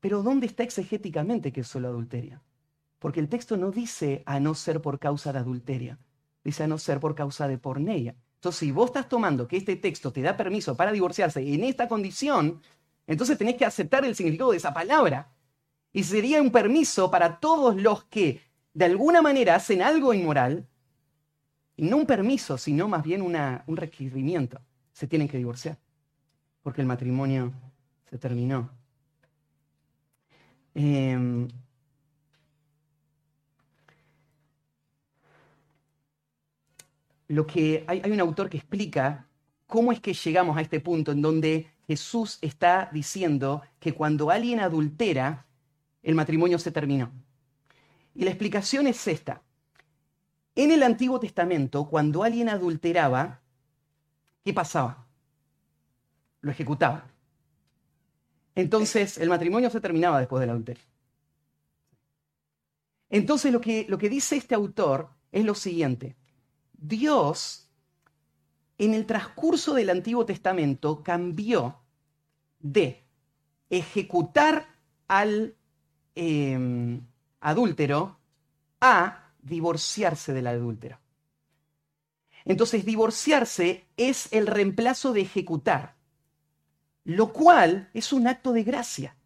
Pero ¿dónde está exegéticamente que es solo adulterio? Porque el texto no dice a no ser por causa de adulterio, dice a no ser por causa de porneia. Entonces, si vos estás tomando que este texto te da permiso para divorciarse en esta condición, entonces tenés que aceptar el significado de esa palabra. Y sería un permiso para todos los que de alguna manera hacen algo inmoral, y no un permiso, sino más bien un requerimiento se tienen que divorciar, porque el matrimonio se terminó. Em, lo que hay, hay un autor que explica cómo es que llegamos a este punto en donde Jesús está diciendo que cuando alguien adultera, el matrimonio se terminó. Y la explicación es esta. En el Antiguo Testamento, cuando alguien adulteraba, ¿qué pasaba? Lo ejecutaba. Entonces el matrimonio se terminaba después del adulterio. Entonces lo que, lo que dice este autor es lo siguiente. Dios, en el transcurso del Antiguo Testamento, cambió de ejecutar al em, adúltero a divorciarse del adúltero. Entonces, divorciarse es el reemplazo de ejecutar, lo cual es un acto de gracia.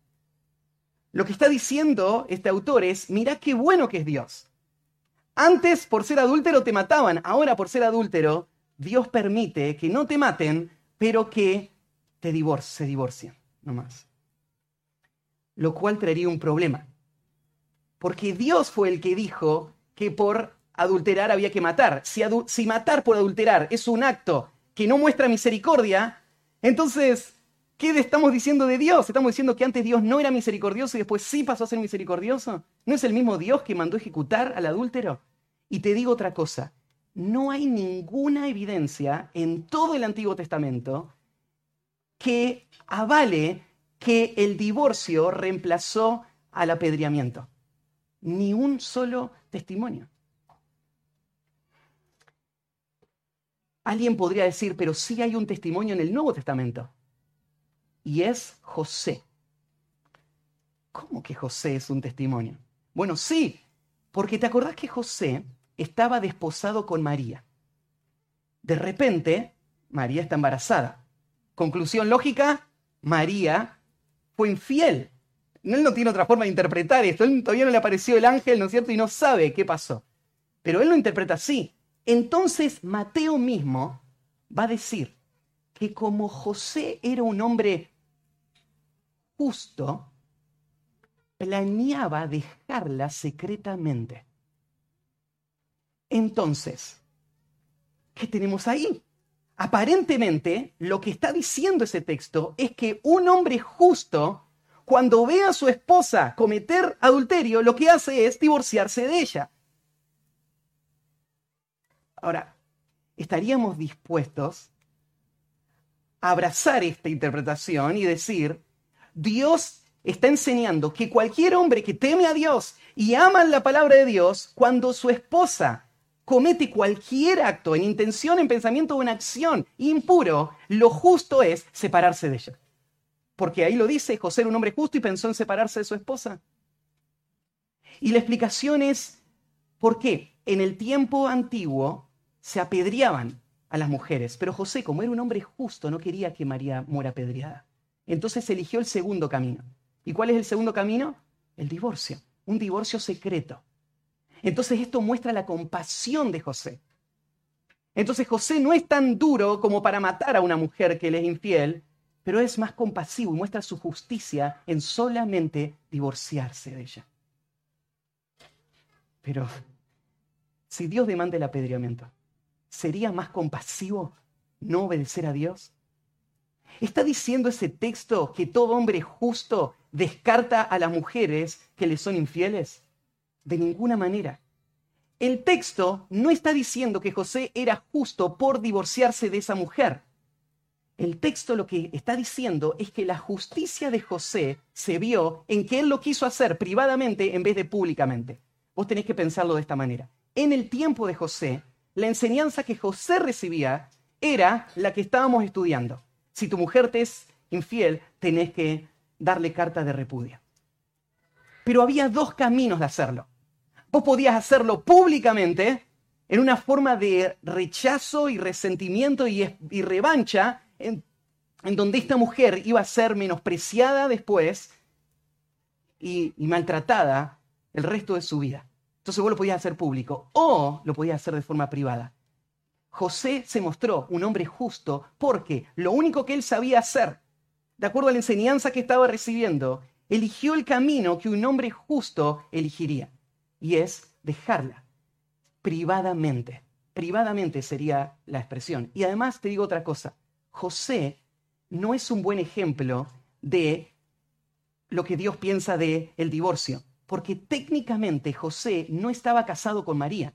Lo que está diciendo este autor es, mira qué bueno que es Dios. Antes por ser adúltero te mataban, ahora por ser adúltero Dios permite que no te maten, pero que te se divorcien, no más. Lo cual traería un problema. Porque Dios fue el que dijo que por adulterar había que matar. Si, matar por adulterar es un acto que no muestra misericordia, entonces, ¿qué estamos diciendo de Dios? Estamos diciendo que antes Dios no era misericordioso y después sí pasó a ser misericordioso. ¿No es el mismo Dios que mandó ejecutar al adúltero? Y te digo otra cosa, no hay ninguna evidencia en todo el Antiguo Testamento que avale que el divorcio reemplazó al apedreamiento. Ni un solo testimonio. Alguien podría decir, pero sí hay un testimonio en el Nuevo Testamento. Y es José. ¿Cómo que José es un testimonio? Bueno, sí, porque te acordás que José estaba desposado con María. De repente, María está embarazada. Conclusión lógica, María fue infiel. Él no tiene otra forma de interpretar esto. Él todavía no le apareció el ángel, ¿no es cierto? Y no sabe qué pasó. Pero él lo interpreta así. Entonces Mateo mismo va a decir que como José era un hombre justo, planeaba dejarla secretamente. Entonces, ¿qué tenemos ahí? Aparentemente, lo que está diciendo ese texto es que un hombre justo, cuando ve a su esposa cometer adulterio, lo que hace es divorciarse de ella. Ahora, ¿estaríamos dispuestos a abrazar esta interpretación y decir, Dios está enseñando que cualquier hombre que teme a Dios y ama la palabra de Dios, cuando su esposa comete cualquier acto en intención, en pensamiento o en acción impuro, lo justo es separarse de ella. Porque ahí lo dice, José era un hombre justo y pensó en separarse de su esposa. Y la explicación es, ¿por qué? En el tiempo antiguo se apedreaban a las mujeres, pero José, como era un hombre justo, no quería que María muera apedreada. Entonces eligió el segundo camino. ¿Y cuál es el segundo camino? El divorcio, un divorcio secreto. Entonces esto muestra la compasión de José. Entonces José no es tan duro como para matar a una mujer que le es infiel, pero es más compasivo y muestra su justicia en solamente divorciarse de ella. Pero si Dios demanda el apedreamiento, ¿sería más compasivo no obedecer a Dios? ¿Está diciendo ese texto que todo hombre justo descarta a las mujeres que le son infieles? De ninguna manera. El texto no está diciendo que José era justo por divorciarse de esa mujer. El texto lo que está diciendo es que la justicia de José se vio en que él lo quiso hacer privadamente en vez de públicamente. Vos tenés que pensarlo de esta manera. En el tiempo de José, la enseñanza que José recibía era la que estábamos estudiando. Si tu mujer te es infiel, tenés que darle carta de repudio. Pero había dos caminos de hacerlo. Vos podías hacerlo públicamente, en una forma de rechazo y resentimiento y, revancha, en, donde esta mujer iba a ser menospreciada después y maltratada el resto de su vida. Entonces vos lo podías hacer público o lo podías hacer de forma privada. José se mostró un hombre justo porque lo único que él sabía hacer, de acuerdo a la enseñanza que estaba recibiendo, eligió el camino que un hombre justo elegiría, y es dejarla privadamente. Privadamente sería la expresión. Y además te digo otra cosa, José no es un buen ejemplo de lo que Dios piensa de el divorcio porque técnicamente José no estaba casado con María.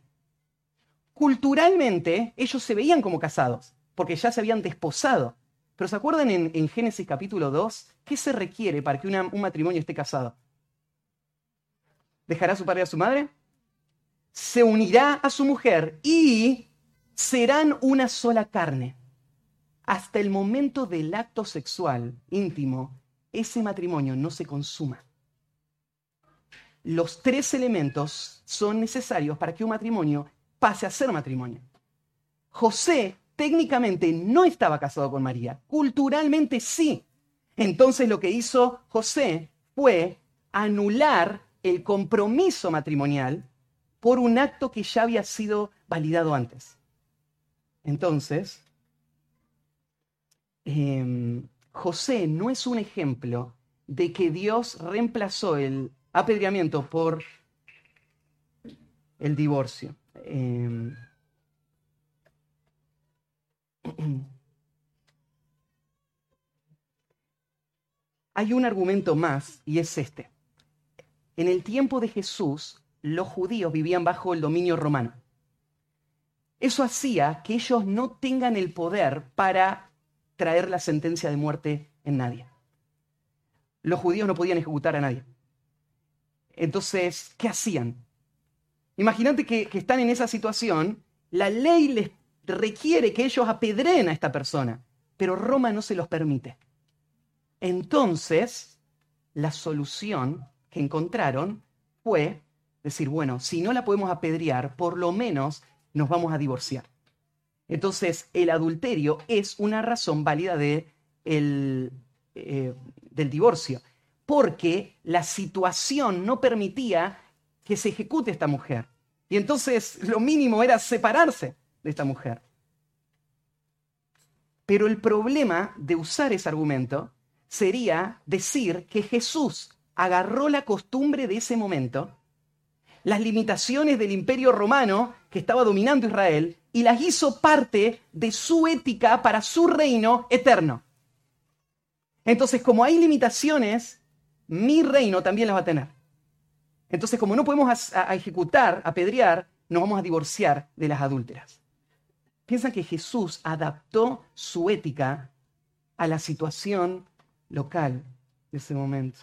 Culturalmente ellos se veían como casados, porque ya se habían desposado. Pero ¿se acuerdan en, Génesis capítulo 2? ¿Qué se requiere para que un matrimonio esté casado? ¿Dejará a su padre y a su madre? Se unirá a su mujer y serán una sola carne. Hasta el momento del acto sexual íntimo, ese matrimonio no se consuma los tres elementos son necesarios para que un matrimonio pase a ser matrimonio. José técnicamente no estaba casado con María, culturalmente sí. Entonces lo que hizo José fue anular el compromiso matrimonial por un acto que ya había sido validado antes. Entonces, em, José no es un ejemplo de que Dios reemplazó el apedreamiento por el divorcio. Em, hay un argumento más y es este. En el tiempo de Jesús, los judíos vivían bajo el dominio romano. Eso hacía que ellos no tengan el poder para traer la sentencia de muerte en nadie. Los judíos no podían ejecutar a nadie. Entonces, ¿qué hacían? Imagínate que, están en esa situación, la ley les requiere que ellos apedreen a esta persona, pero Roma no se los permite. Entonces, la solución que encontraron fue decir, bueno, si no la podemos apedrear, por lo menos nos vamos a divorciar. Entonces, el adulterio es una razón válida de el, eh, del divorcio porque la situación no permitía que se ejecute esta mujer. Y entonces lo mínimo era separarse de esta mujer. Pero el problema de usar ese argumento sería decir que Jesús agarró la costumbre de ese momento, las limitaciones del imperio romano que estaba dominando Israel, y las hizo parte de su ética para su reino eterno. Entonces, como hay limitaciones mi reino también las va a tener. Entonces, como no podemos a, ejecutar, apedrear, nos vamos a divorciar de las adúlteras. Piensan que Jesús adaptó su ética a la situación local ese momento.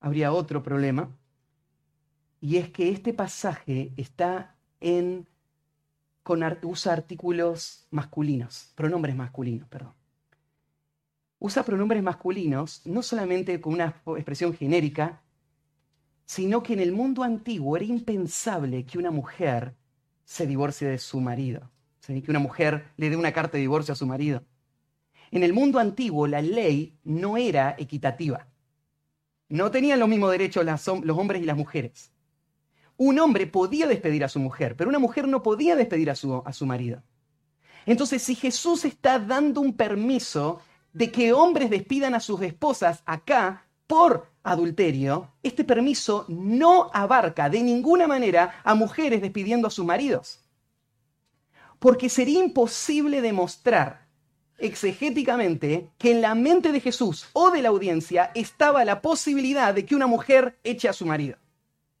Habría otro problema, y es que este pasaje está en, con, usa artículos masculinos, pronombres masculinos, perdón. Usa pronombres masculinos no solamente con una expresión genérica, sino que en el mundo antiguo era impensable que una mujer se divorcie de su marido, que una mujer le dé una carta de divorcio a su marido. En el mundo antiguo la ley no era equitativa. No tenían los mismos derechos los hombres y las mujeres un hombre podía despedir a su mujer, pero una mujer no podía despedir a su, a su marido. Entonces, si Jesús está dando un permiso de que hombres despidan a sus esposas acá por adulterio, este permiso no abarca de ninguna manera a mujeres despidiendo a sus maridos. Porque sería imposible demostrar exegéticamente que en la mente de Jesús o de la audiencia estaba la posibilidad de que una mujer eche a su marido.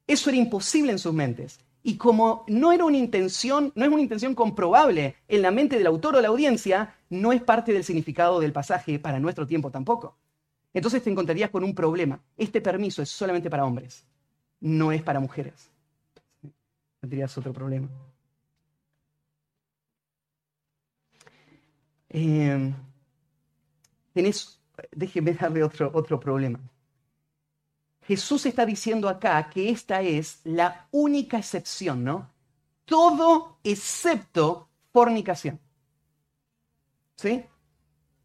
Eso era imposible en sus mentes. Y como no era una intención, no es una intención comprobable en la mente del autor o la audiencia, no es parte del significado del pasaje para nuestro tiempo tampoco. Entonces te encontrarías con un problema. Este permiso es solamente para hombres, no es para mujeres. Tendrías otro problema. Eh, tenés, déjeme darle otro, otro problema. Jesús está diciendo acá que esta es la única excepción, ¿no? Todo excepto fornicación. ¿Sí?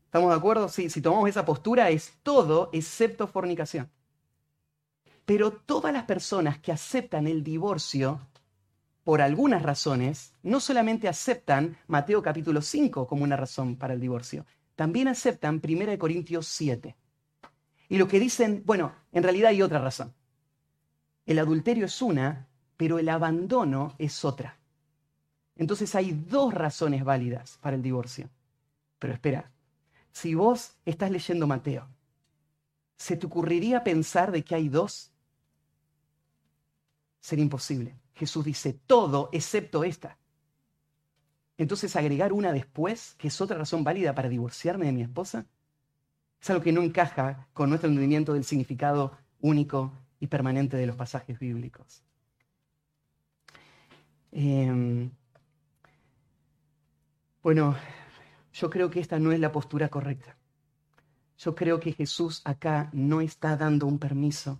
¿Estamos de acuerdo? Sí, si tomamos esa postura es todo excepto fornicación. Pero todas las personas que aceptan el divorcio, por algunas razones, no solamente aceptan Mateo capítulo 5 como una razón para el divorcio, también aceptan 1 Corintios 7. Y lo que dicen, bueno, en realidad hay otra razón. El adulterio es una, pero el abandono es otra. Entonces hay dos razones válidas para el divorcio. Pero espera, si vos estás leyendo Mateo, ¿se te ocurriría pensar de que hay dos? Sería imposible. Jesús dice todo excepto esta. Entonces agregar una después, que es otra razón válida para divorciarme de mi esposa, es algo que no encaja con nuestro entendimiento del significado único y permanente de los pasajes bíblicos. Em, bueno, yo creo que esta no es la postura correcta. Yo creo que Jesús acá no está dando un permiso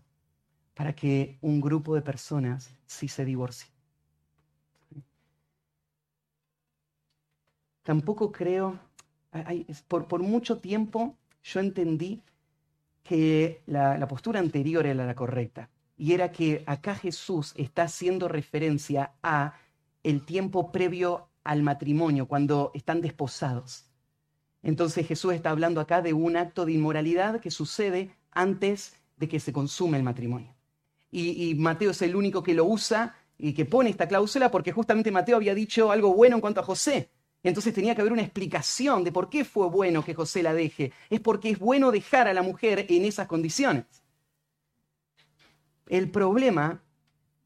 para que un grupo de personas sí se divorcie. Tampoco creo, por, por mucho tiempo yo entendí que la, postura anterior era la correcta. Y era que acá Jesús está haciendo referencia a el tiempo previo al matrimonio, cuando están desposados. Entonces Jesús está hablando acá de un acto de inmoralidad que sucede antes de que se consume el matrimonio. Y, y, Mateo es el único que lo usa y que pone esta cláusula porque justamente Mateo había dicho algo bueno en cuanto a José. Entonces tenía que haber una explicación de por qué fue bueno que José la deje. Es porque es bueno dejar a la mujer en esas condiciones. El problema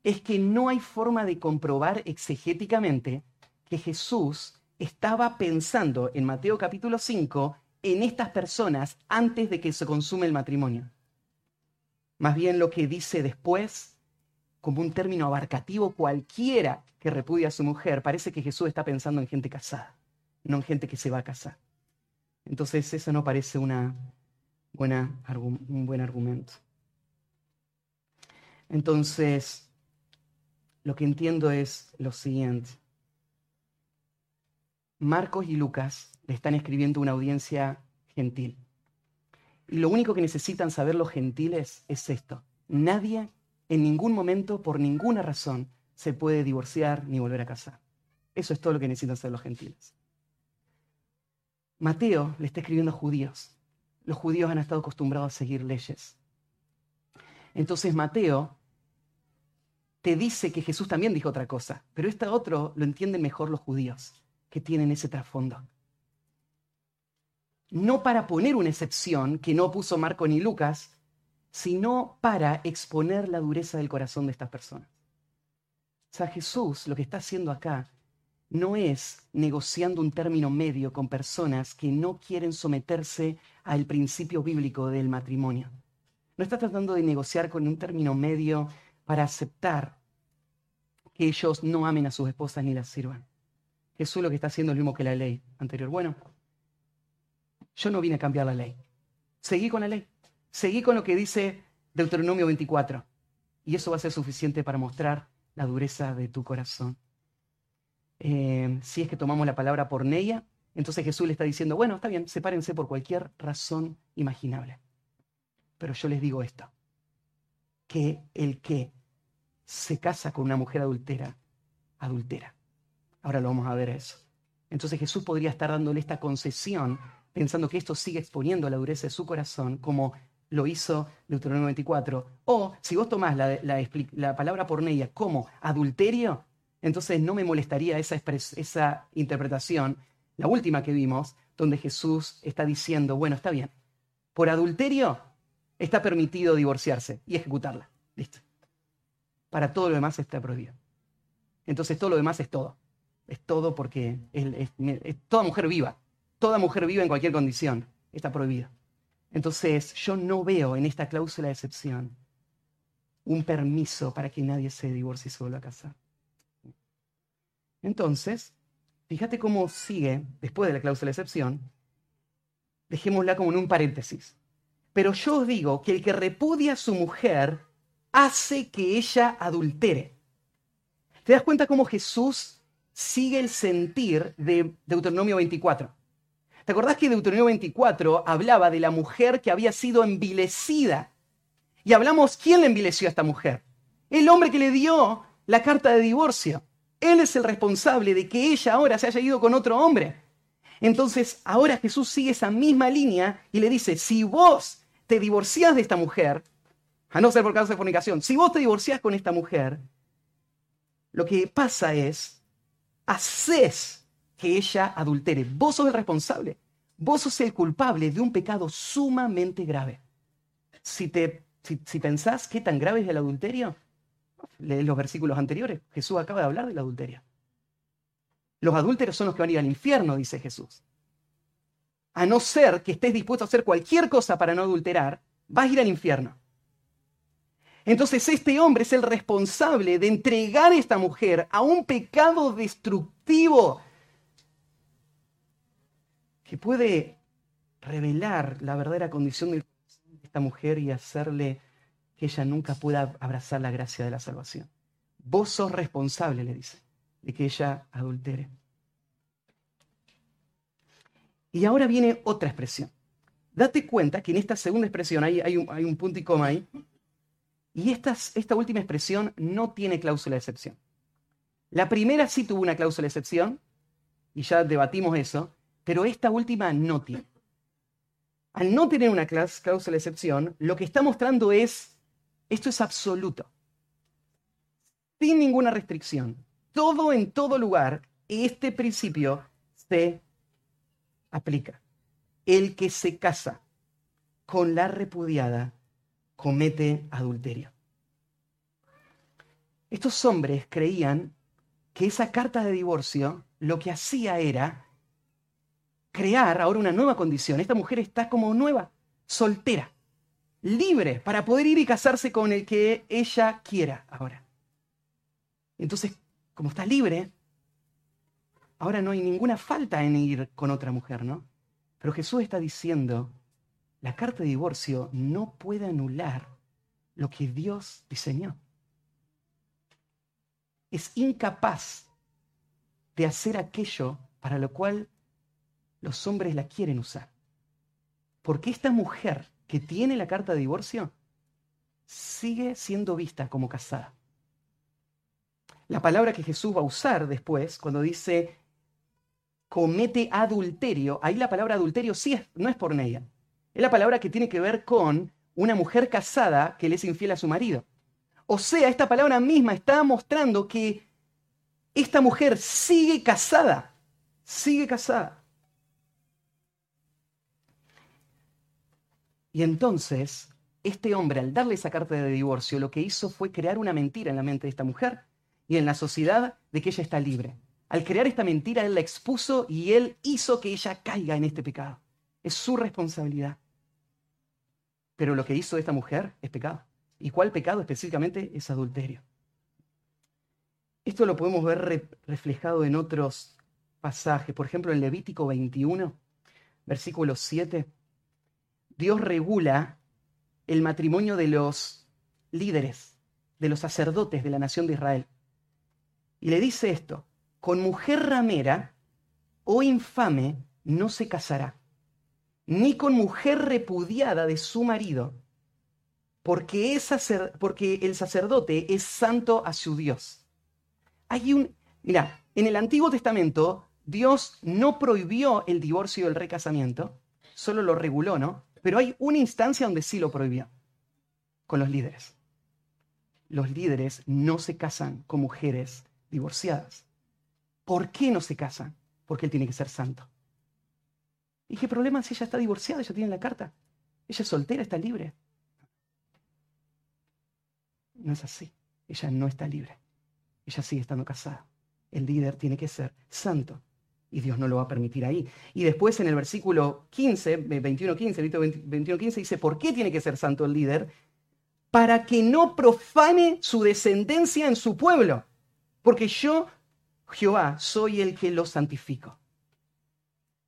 es que no hay forma de comprobar exegéticamente que Jesús estaba pensando en Mateo capítulo 5 en estas personas antes de que se consume el matrimonio. Más bien lo que dice después, como un término abarcativo cualquiera que repudia a su mujer, parece que Jesús está pensando en gente casada, no en gente que se va a casar. Entonces eso no parece una buena, un buen argumento. Entonces, lo que entiendo es lo siguiente. Marcos y Lucas le están escribiendo una audiencia gentil. Y lo único que necesitan saber los gentiles es esto. Nadie en ningún momento, por ninguna razón, se puede divorciar ni volver a casar. Eso es todo lo que necesitan hacer los gentiles. Mateo le está escribiendo a judíos. Los judíos han estado acostumbrados a seguir leyes. Entonces Mateo te dice que Jesús también dijo otra cosa, pero este otro lo entienden mejor los judíos, que tienen ese trasfondo. No para poner una excepción que no puso Marco ni Lucas, sino para exponer la dureza del corazón de estas personas. O sea, Jesús lo que está haciendo acá no es negociando un término medio con personas que no quieren someterse al principio bíblico del matrimonio. No está tratando de negociar con un término medio para aceptar que ellos no amen a sus esposas ni las sirvan. Jesús lo que está haciendo es lo mismo que la ley anterior. Bueno, yo no vine a cambiar la ley. Seguí con la ley. Seguí con lo que dice Deuteronomio 24. Y eso va a ser suficiente para mostrar la dureza de tu corazón. Eh, si es que tomamos la palabra por porneia, entonces Jesús le está diciendo, bueno, está bien, sepárense por cualquier razón imaginable. Pero yo les digo esto, que el que se casa con una mujer adultera, adultera. Ahora lo vamos a ver eso. Entonces Jesús podría estar dándole esta concesión, pensando que esto sigue exponiendo la dureza de su corazón, como lo hizo Deuteronomio 24. O si vos tomás la, la, palabra porneia como adulterio, entonces no me molestaría esa, esa interpretación, la última que vimos, donde Jesús está diciendo, bueno, está bien, por adulterio está permitido divorciarse y ejecutarla. Listo. Para todo lo demás está prohibido. Entonces todo lo demás es todo. Es todo porque es, toda mujer viva. Toda mujer viva en cualquier condición está prohibida. Entonces yo no veo en esta cláusula de excepción un permiso para que nadie se divorcie y se vuelva a casar. Entonces, fíjate cómo sigue después de la cláusula de excepción. Dejémosla como en un paréntesis. Pero yo os digo que el que repudia a su mujer hace que ella adultere. ¿Te das cuenta cómo Jesús sigue el sentir de Deuteronomio 24? ¿Te acordás que Deuteronomio 24 hablaba de la mujer que había sido envilecida? Y hablamos, ¿quién le envileció a esta mujer? El hombre que le dio la carta de divorcio. Él es el responsable de que ella ahora se haya ido con otro hombre. Entonces, ahora Jesús sigue esa misma línea y le dice, si vos te divorciás de esta mujer, a no ser por causa de fornicación, si vos te divorciás con esta mujer, lo que pasa es, haces que ella adultere. Vos sos el responsable. Vos sos el culpable de un pecado sumamente grave. Si, te, si, pensás qué tan grave es el adulterio, lee los versículos anteriores. Jesús acaba de hablar del adulterio. Los adúlteros son los que van a ir al infierno, dice Jesús. A no ser que estés dispuesto a hacer cualquier cosa para no adulterar, vas a ir al infierno. Entonces este hombre es el responsable de entregar a esta mujer a un pecado destructivo que puede revelar la verdadera condición de esta mujer y hacerle que ella nunca pueda abrazar la gracia de la salvación. Vos sos responsable, le dice, de que ella adultere. Y ahora viene otra expresión. Date cuenta que en esta segunda expresión hay, hay, un, punto y coma ahí, y esta última expresión no tiene cláusula de excepción. La primera sí tuvo una cláusula de excepción, y ya debatimos eso, pero esta última no tiene. Al no tener una cláusula de excepción, lo que está mostrando es, esto es absoluto, sin ninguna restricción, todo en todo lugar, este principio se aplica. El que se casa con la repudiada comete adulterio. Estos hombres creían que esa carta de divorcio lo que hacía era crear ahora una nueva condición. Esta mujer está como nueva, soltera, libre para poder ir y casarse con el que ella quiera ahora. Entonces, como está libre, ahora no hay ninguna falta en ir con otra mujer, ¿no? Pero Jesús está diciendo, la carta de divorcio no puede anular lo que Dios diseñó. Es incapaz de hacer aquello para lo cual los hombres la quieren usar. Porque esta mujer que tiene la carta de divorcio sigue siendo vista como casada. La palabra que Jesús va a usar después, cuando dice comete adulterio, ahí la palabra adulterio sí es, no es porneia. Es la palabra que tiene que ver con una mujer casada que le es infiel a su marido. O sea, esta palabra misma está mostrando que esta mujer sigue casada, sigue casada. Y entonces, este hombre, al darle esa carta de divorcio, lo que hizo fue crear una mentira en la mente de esta mujer y en la sociedad de que ella está libre. Al crear esta mentira, Él la expuso y Él hizo que ella caiga en este pecado. Es su responsabilidad. Pero lo que hizo esta mujer es pecado. ¿Y cuál pecado específicamente? Es adulterio. Esto lo podemos ver reflejado en otros pasajes. Por ejemplo, en Levítico 21, versículo 7, Dios regula el matrimonio de los líderes, de los sacerdotes de la nación de Israel. Y le dice esto, con mujer ramera o infame no se casará, ni con mujer repudiada de su marido, porque, es porque el sacerdote es santo a su Dios. Hay un, mira, en el Antiguo Testamento Dios no prohibió el divorcio y el recasamiento, solo lo reguló, ¿no? Pero hay una instancia donde sí lo prohibió, con los líderes. Los líderes no se casan con mujeres divorciadas. ¿Por qué no se casan? Porque él tiene que ser santo. ¿Y qué problema si ella está divorciada? Ella tiene la carta. Ella es soltera, está libre. No es así. Ella no está libre. Ella sigue estando casada. El líder tiene que ser santo. Y Dios no lo va a permitir ahí. Y después en el versículo 15, 21-15, 21-15 dice, ¿por qué tiene que ser santo el líder? Para que no profane su descendencia en su pueblo. Porque yo, Jehová, soy el que lo santifico.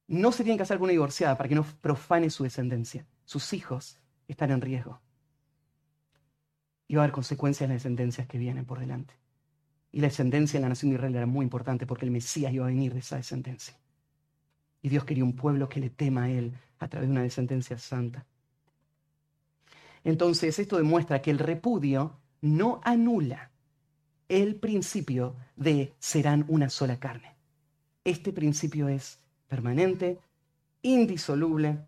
No se tiene que casar con una divorciada para que no profane su descendencia. Sus hijos están en riesgo. Y va a haber consecuencias en las descendencias que vienen por delante. Y la descendencia en la nación de Israel era muy importante porque el Mesías iba a venir de esa descendencia. Y Dios quería un pueblo que le tema a Él a través de una descendencia santa. Entonces, esto demuestra que el repudio no anula el principio de serán una sola carne. Este principio es permanente, indisoluble.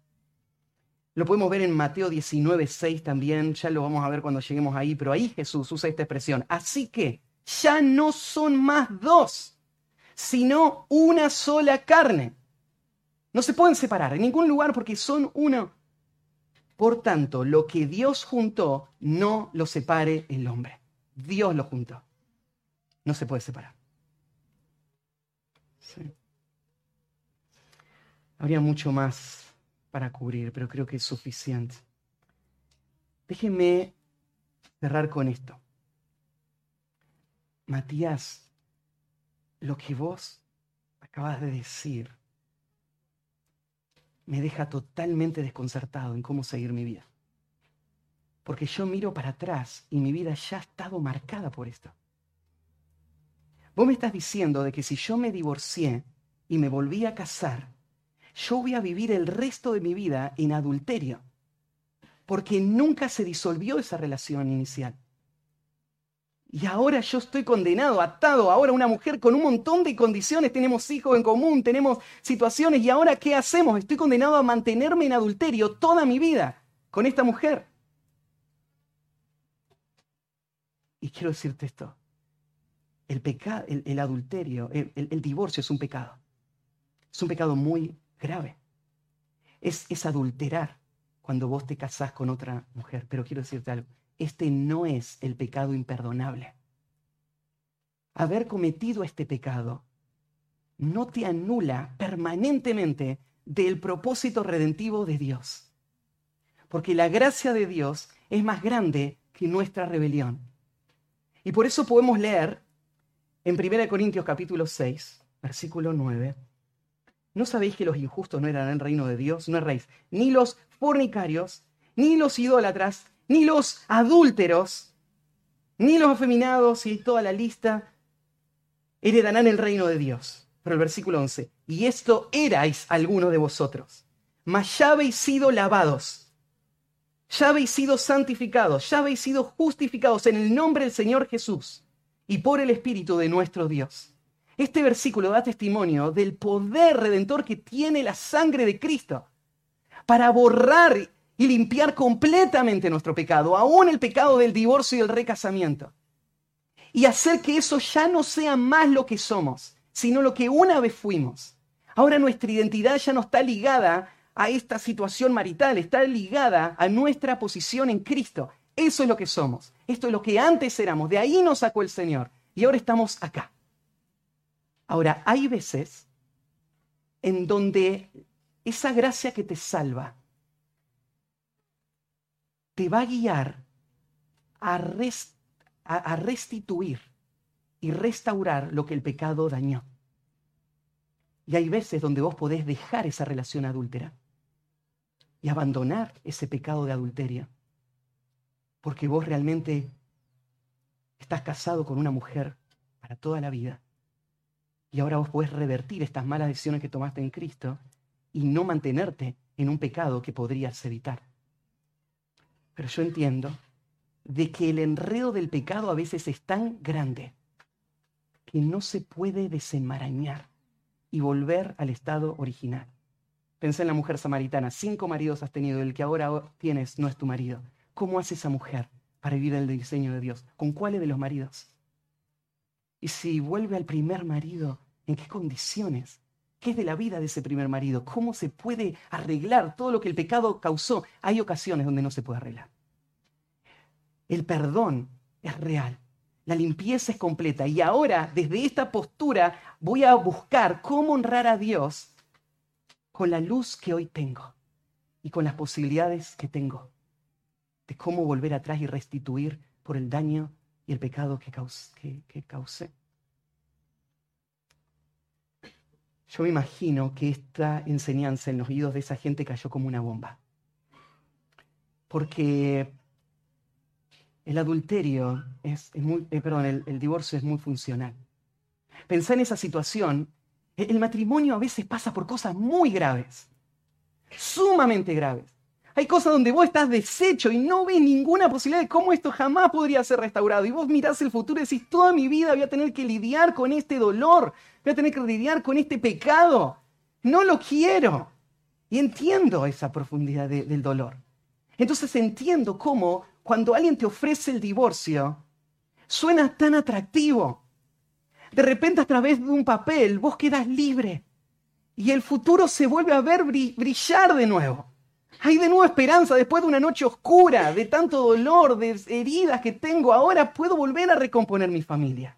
Lo podemos ver en Mateo 19, 6 también, ya lo vamos a ver cuando lleguemos ahí, pero ahí Jesús usa esta expresión. Así que ya no son más dos, sino una sola carne. No se pueden separar en ningún lugar porque son uno. Por tanto, lo que Dios juntó, no lo separe el hombre. Dios lo juntó. No se puede separar. Habría mucho más para cubrir, pero creo que es suficiente. Déjenme cerrar con esto. Matías, lo que vos acabas de decir me deja totalmente desconcertado en cómo seguir mi vida. Porque yo miro para atrás y mi vida ya ha estado marcada por esto. Vos me estás diciendo de que si yo me divorcié y me volví a casar, yo voy a vivir el resto de mi vida en adulterio, porque nunca se disolvió esa relación inicial. Y ahora yo estoy condenado, atado, ahora una mujer con un montón de condiciones, tenemos hijos en común, tenemos situaciones, y ahora ¿qué hacemos? Estoy condenado a mantenerme en adulterio toda mi vida con esta mujer. Y quiero decirte esto, el, pecado, el, adulterio, el, divorcio es un pecado. Es un pecado muy grave. Es, es adulterar cuando vos te casás con otra mujer. Pero quiero decirte algo, este no es el pecado imperdonable. Haber cometido este pecado no te anula permanentemente del propósito redentivo de Dios. Porque la gracia de Dios es más grande que nuestra rebelión. Y por eso podemos leer en 1 Corintios capítulo 6, versículo 9, ¿no sabéis que los injustos no eran el reino de Dios? No erréis, ni los fornicarios, ni los idólatras, ni los adúlteros, ni los afeminados y toda la lista heredarán el reino de Dios. Pero el versículo 11, y esto erais algunos de vosotros, mas ya habéis sido lavados, ya habéis sido santificados, ya habéis sido justificados en el nombre del Señor Jesús y por el Espíritu de nuestro Dios. Este versículo da testimonio del poder redentor que tiene la sangre de Cristo para borrar y limpiar completamente nuestro pecado, aún el pecado del divorcio y el recasamiento. Y hacer que eso ya no sea más lo que somos, sino lo que una vez fuimos. Ahora nuestra identidad ya no está ligada a esta situación marital, está ligada a nuestra posición en Cristo. Eso es lo que somos. Esto es lo que antes éramos. De ahí nos sacó el Señor. Y ahora estamos acá. Ahora, hay veces en donde esa gracia que te salva te va a guiar a, restituir y restaurar lo que el pecado dañó. Y hay veces donde vos podés dejar esa relación adúltera y abandonar ese pecado de adulterio. Porque vos realmente estás casado con una mujer para toda la vida. Y ahora vos podés revertir estas malas decisiones que tomaste en Cristo y no mantenerte en un pecado que podrías evitar. Pero yo entiendo de que el enredo del pecado a veces es tan grande que no se puede desenmarañar y volver al estado original. Pensé en la mujer samaritana. Cinco maridos has tenido, el que ahora tienes no es tu marido. ¿Cómo hace esa mujer para vivir el diseño de Dios? ¿Con cuáles de los maridos? Y si vuelve al primer marido, ¿en qué condiciones? ¿Qué es de la vida de ese primer marido? ¿Cómo se puede arreglar todo lo que el pecado causó? Hay ocasiones donde no se puede arreglar. El perdón es real. La limpieza es completa. Y ahora, desde esta postura, voy a buscar cómo honrar a Dios con la luz que hoy tengo y con las posibilidades que tengo de cómo volver atrás y restituir por el daño y el pecado que, que, causé. Yo me imagino que esta enseñanza en los oídos de esa gente cayó como una bomba. Porque el adulterio es, muy, eh, perdón, el, divorcio es muy funcional. Pensá en esa situación el matrimonio a veces pasa por cosas muy graves, sumamente graves. Hay cosas donde vos estás deshecho y no ves ninguna posibilidad de cómo esto jamás podría ser restaurado. Y vos mirás el futuro y decís, toda mi vida voy a tener que lidiar con este dolor, voy a tener que lidiar con este pecado. No lo quiero. Y entiendo esa profundidad del dolor. Entonces entiendo cómo cuando alguien te ofrece el divorcio, suena tan atractivo. De repente a través de un papel vos quedas libre y el futuro se vuelve a ver brillar de nuevo. Hay de nuevo esperanza después de una noche oscura, de tanto dolor, de heridas que tengo. Ahora puedo volver a recomponer mi familia.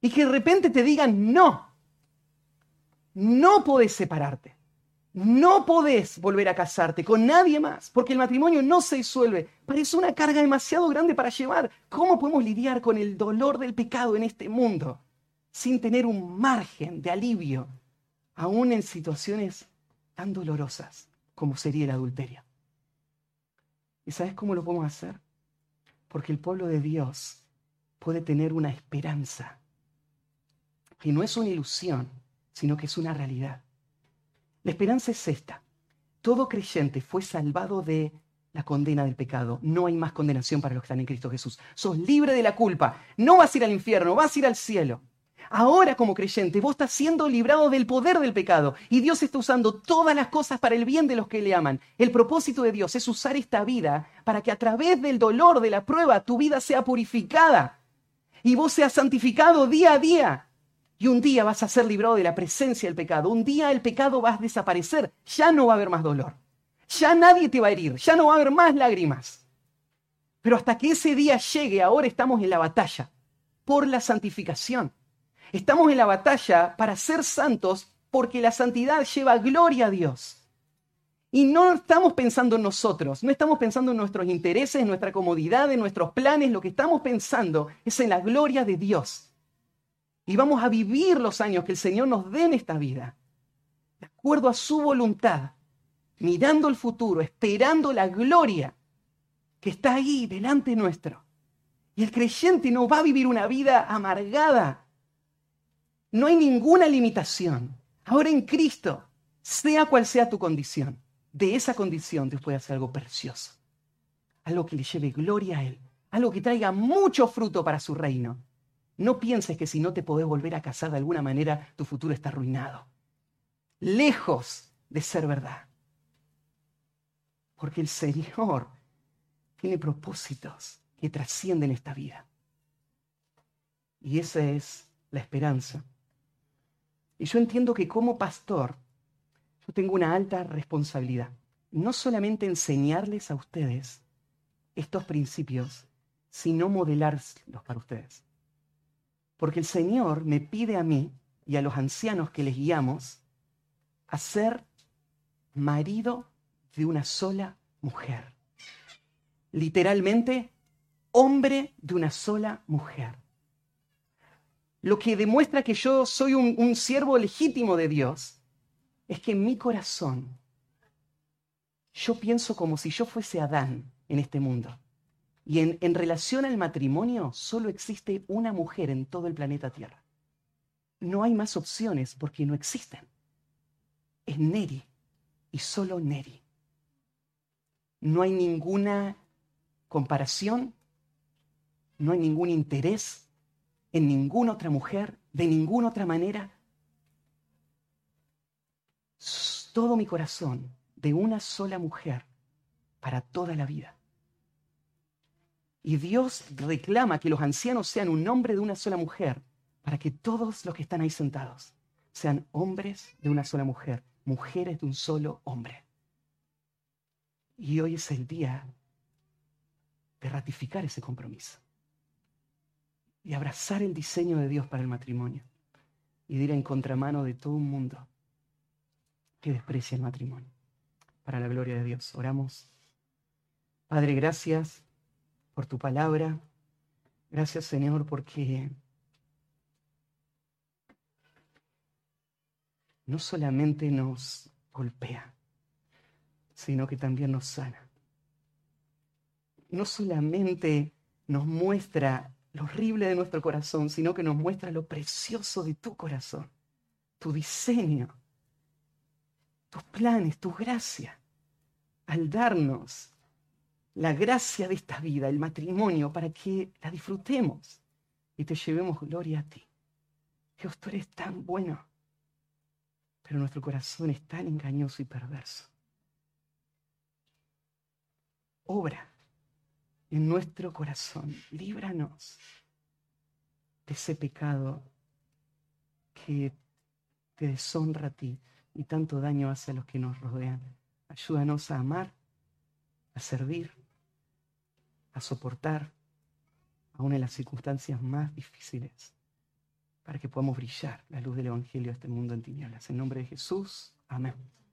Y que de repente te digan, no, no podés separarte. No podés volver a casarte con nadie más, porque el matrimonio no se disuelve. Parece una carga demasiado grande para llevar. ¿Cómo podemos lidiar con el dolor del pecado en este mundo? sin tener un margen de alivio, aún en situaciones tan dolorosas como sería el adulterio. ¿Y sabes cómo lo podemos hacer? Porque el pueblo de Dios puede tener una esperanza. Y no es una ilusión, sino que es una realidad. La esperanza es esta. Todo creyente fue salvado de la condena del pecado. No hay más condenación para los que están en Cristo Jesús. Sos libre de la culpa. No vas a ir al infierno, vas a ir al cielo. Ahora como creyente, vos estás siendo librado del poder del pecado y Dios está usando todas las cosas para el bien de los que le aman. El propósito de Dios es usar esta vida para que a través del dolor de la prueba tu vida sea purificada y vos seas santificado día a día. Y un día vas a ser librado de la presencia del pecado. Un día el pecado va a desaparecer. Ya no va a haber más dolor. Ya nadie te va a herir. Ya no va a haber más lágrimas. Pero hasta que ese día llegue, ahora estamos en la batalla por la santificación. Estamos en la batalla para ser santos porque la santidad lleva gloria a Dios. Y no estamos pensando en nosotros, no estamos pensando en nuestros intereses, en nuestra comodidad, en nuestros planes, lo que estamos pensando es en la gloria de Dios. Y vamos a vivir los años que el Señor nos dé en esta vida, de acuerdo a su voluntad, mirando el futuro, esperando la gloria que está ahí delante nuestro. Y el creyente no va a vivir una vida amargada, no hay ninguna limitación. Ahora en Cristo, sea cual sea tu condición, de esa condición Dios puede hacer algo precioso. Algo que le lleve gloria a Él. Algo que traiga mucho fruto para su reino. No pienses que si no te podés volver a casar de alguna manera, tu futuro está arruinado. Lejos de ser verdad. Porque el Señor tiene propósitos que trascienden esta vida. Y esa es la esperanza y yo entiendo que como pastor, yo tengo una alta responsabilidad. No solamente enseñarles a ustedes estos principios, sino modelárselos para ustedes. Porque el Señor me pide a mí y a los ancianos que les guiamos a ser marido de una sola mujer. Literalmente, hombre de una sola mujer. Lo que demuestra que yo soy un, siervo legítimo de Dios es que en mi corazón yo pienso como si yo fuese Adán en este mundo. Y en, relación al matrimonio, solo existe una mujer en todo el planeta Tierra. No hay más opciones porque no existen. Es Neri y solo Neri. No hay ninguna comparación, no hay ningún interés en ninguna otra mujer, de ninguna otra manera. Todo mi corazón de una sola mujer para toda la vida. Y Dios reclama que los ancianos sean un hombre de una sola mujer para que todos los que están ahí sentados sean hombres de una sola mujer, mujeres de un solo hombre. Y hoy es el día de ratificar ese compromiso y abrazar el diseño de Dios para el matrimonio y de ir en contramano de todo un mundo que desprecia el matrimonio. Para la gloria de Dios, oramos. Padre, gracias por tu palabra. Gracias, Señor, porque no solamente nos golpea, sino que también nos sana. No solamente nos muestra lo horrible de nuestro corazón, sino que nos muestra lo precioso de tu corazón, tu diseño, tus planes, tu gracia, al darnos la gracia de esta vida, el matrimonio, para que la disfrutemos y te llevemos gloria a ti. Dios, tú eres tan bueno pero nuestro corazón es tan engañoso y perverso. Obra en nuestro corazón, líbranos de ese pecado que te deshonra a ti y tanto daño hace a los que nos rodean. Ayúdanos a amar, a servir, a soportar, aún en las circunstancias más difíciles para que podamos brillar la luz del Evangelio a este mundo en tinieblas. En nombre de Jesús, amén.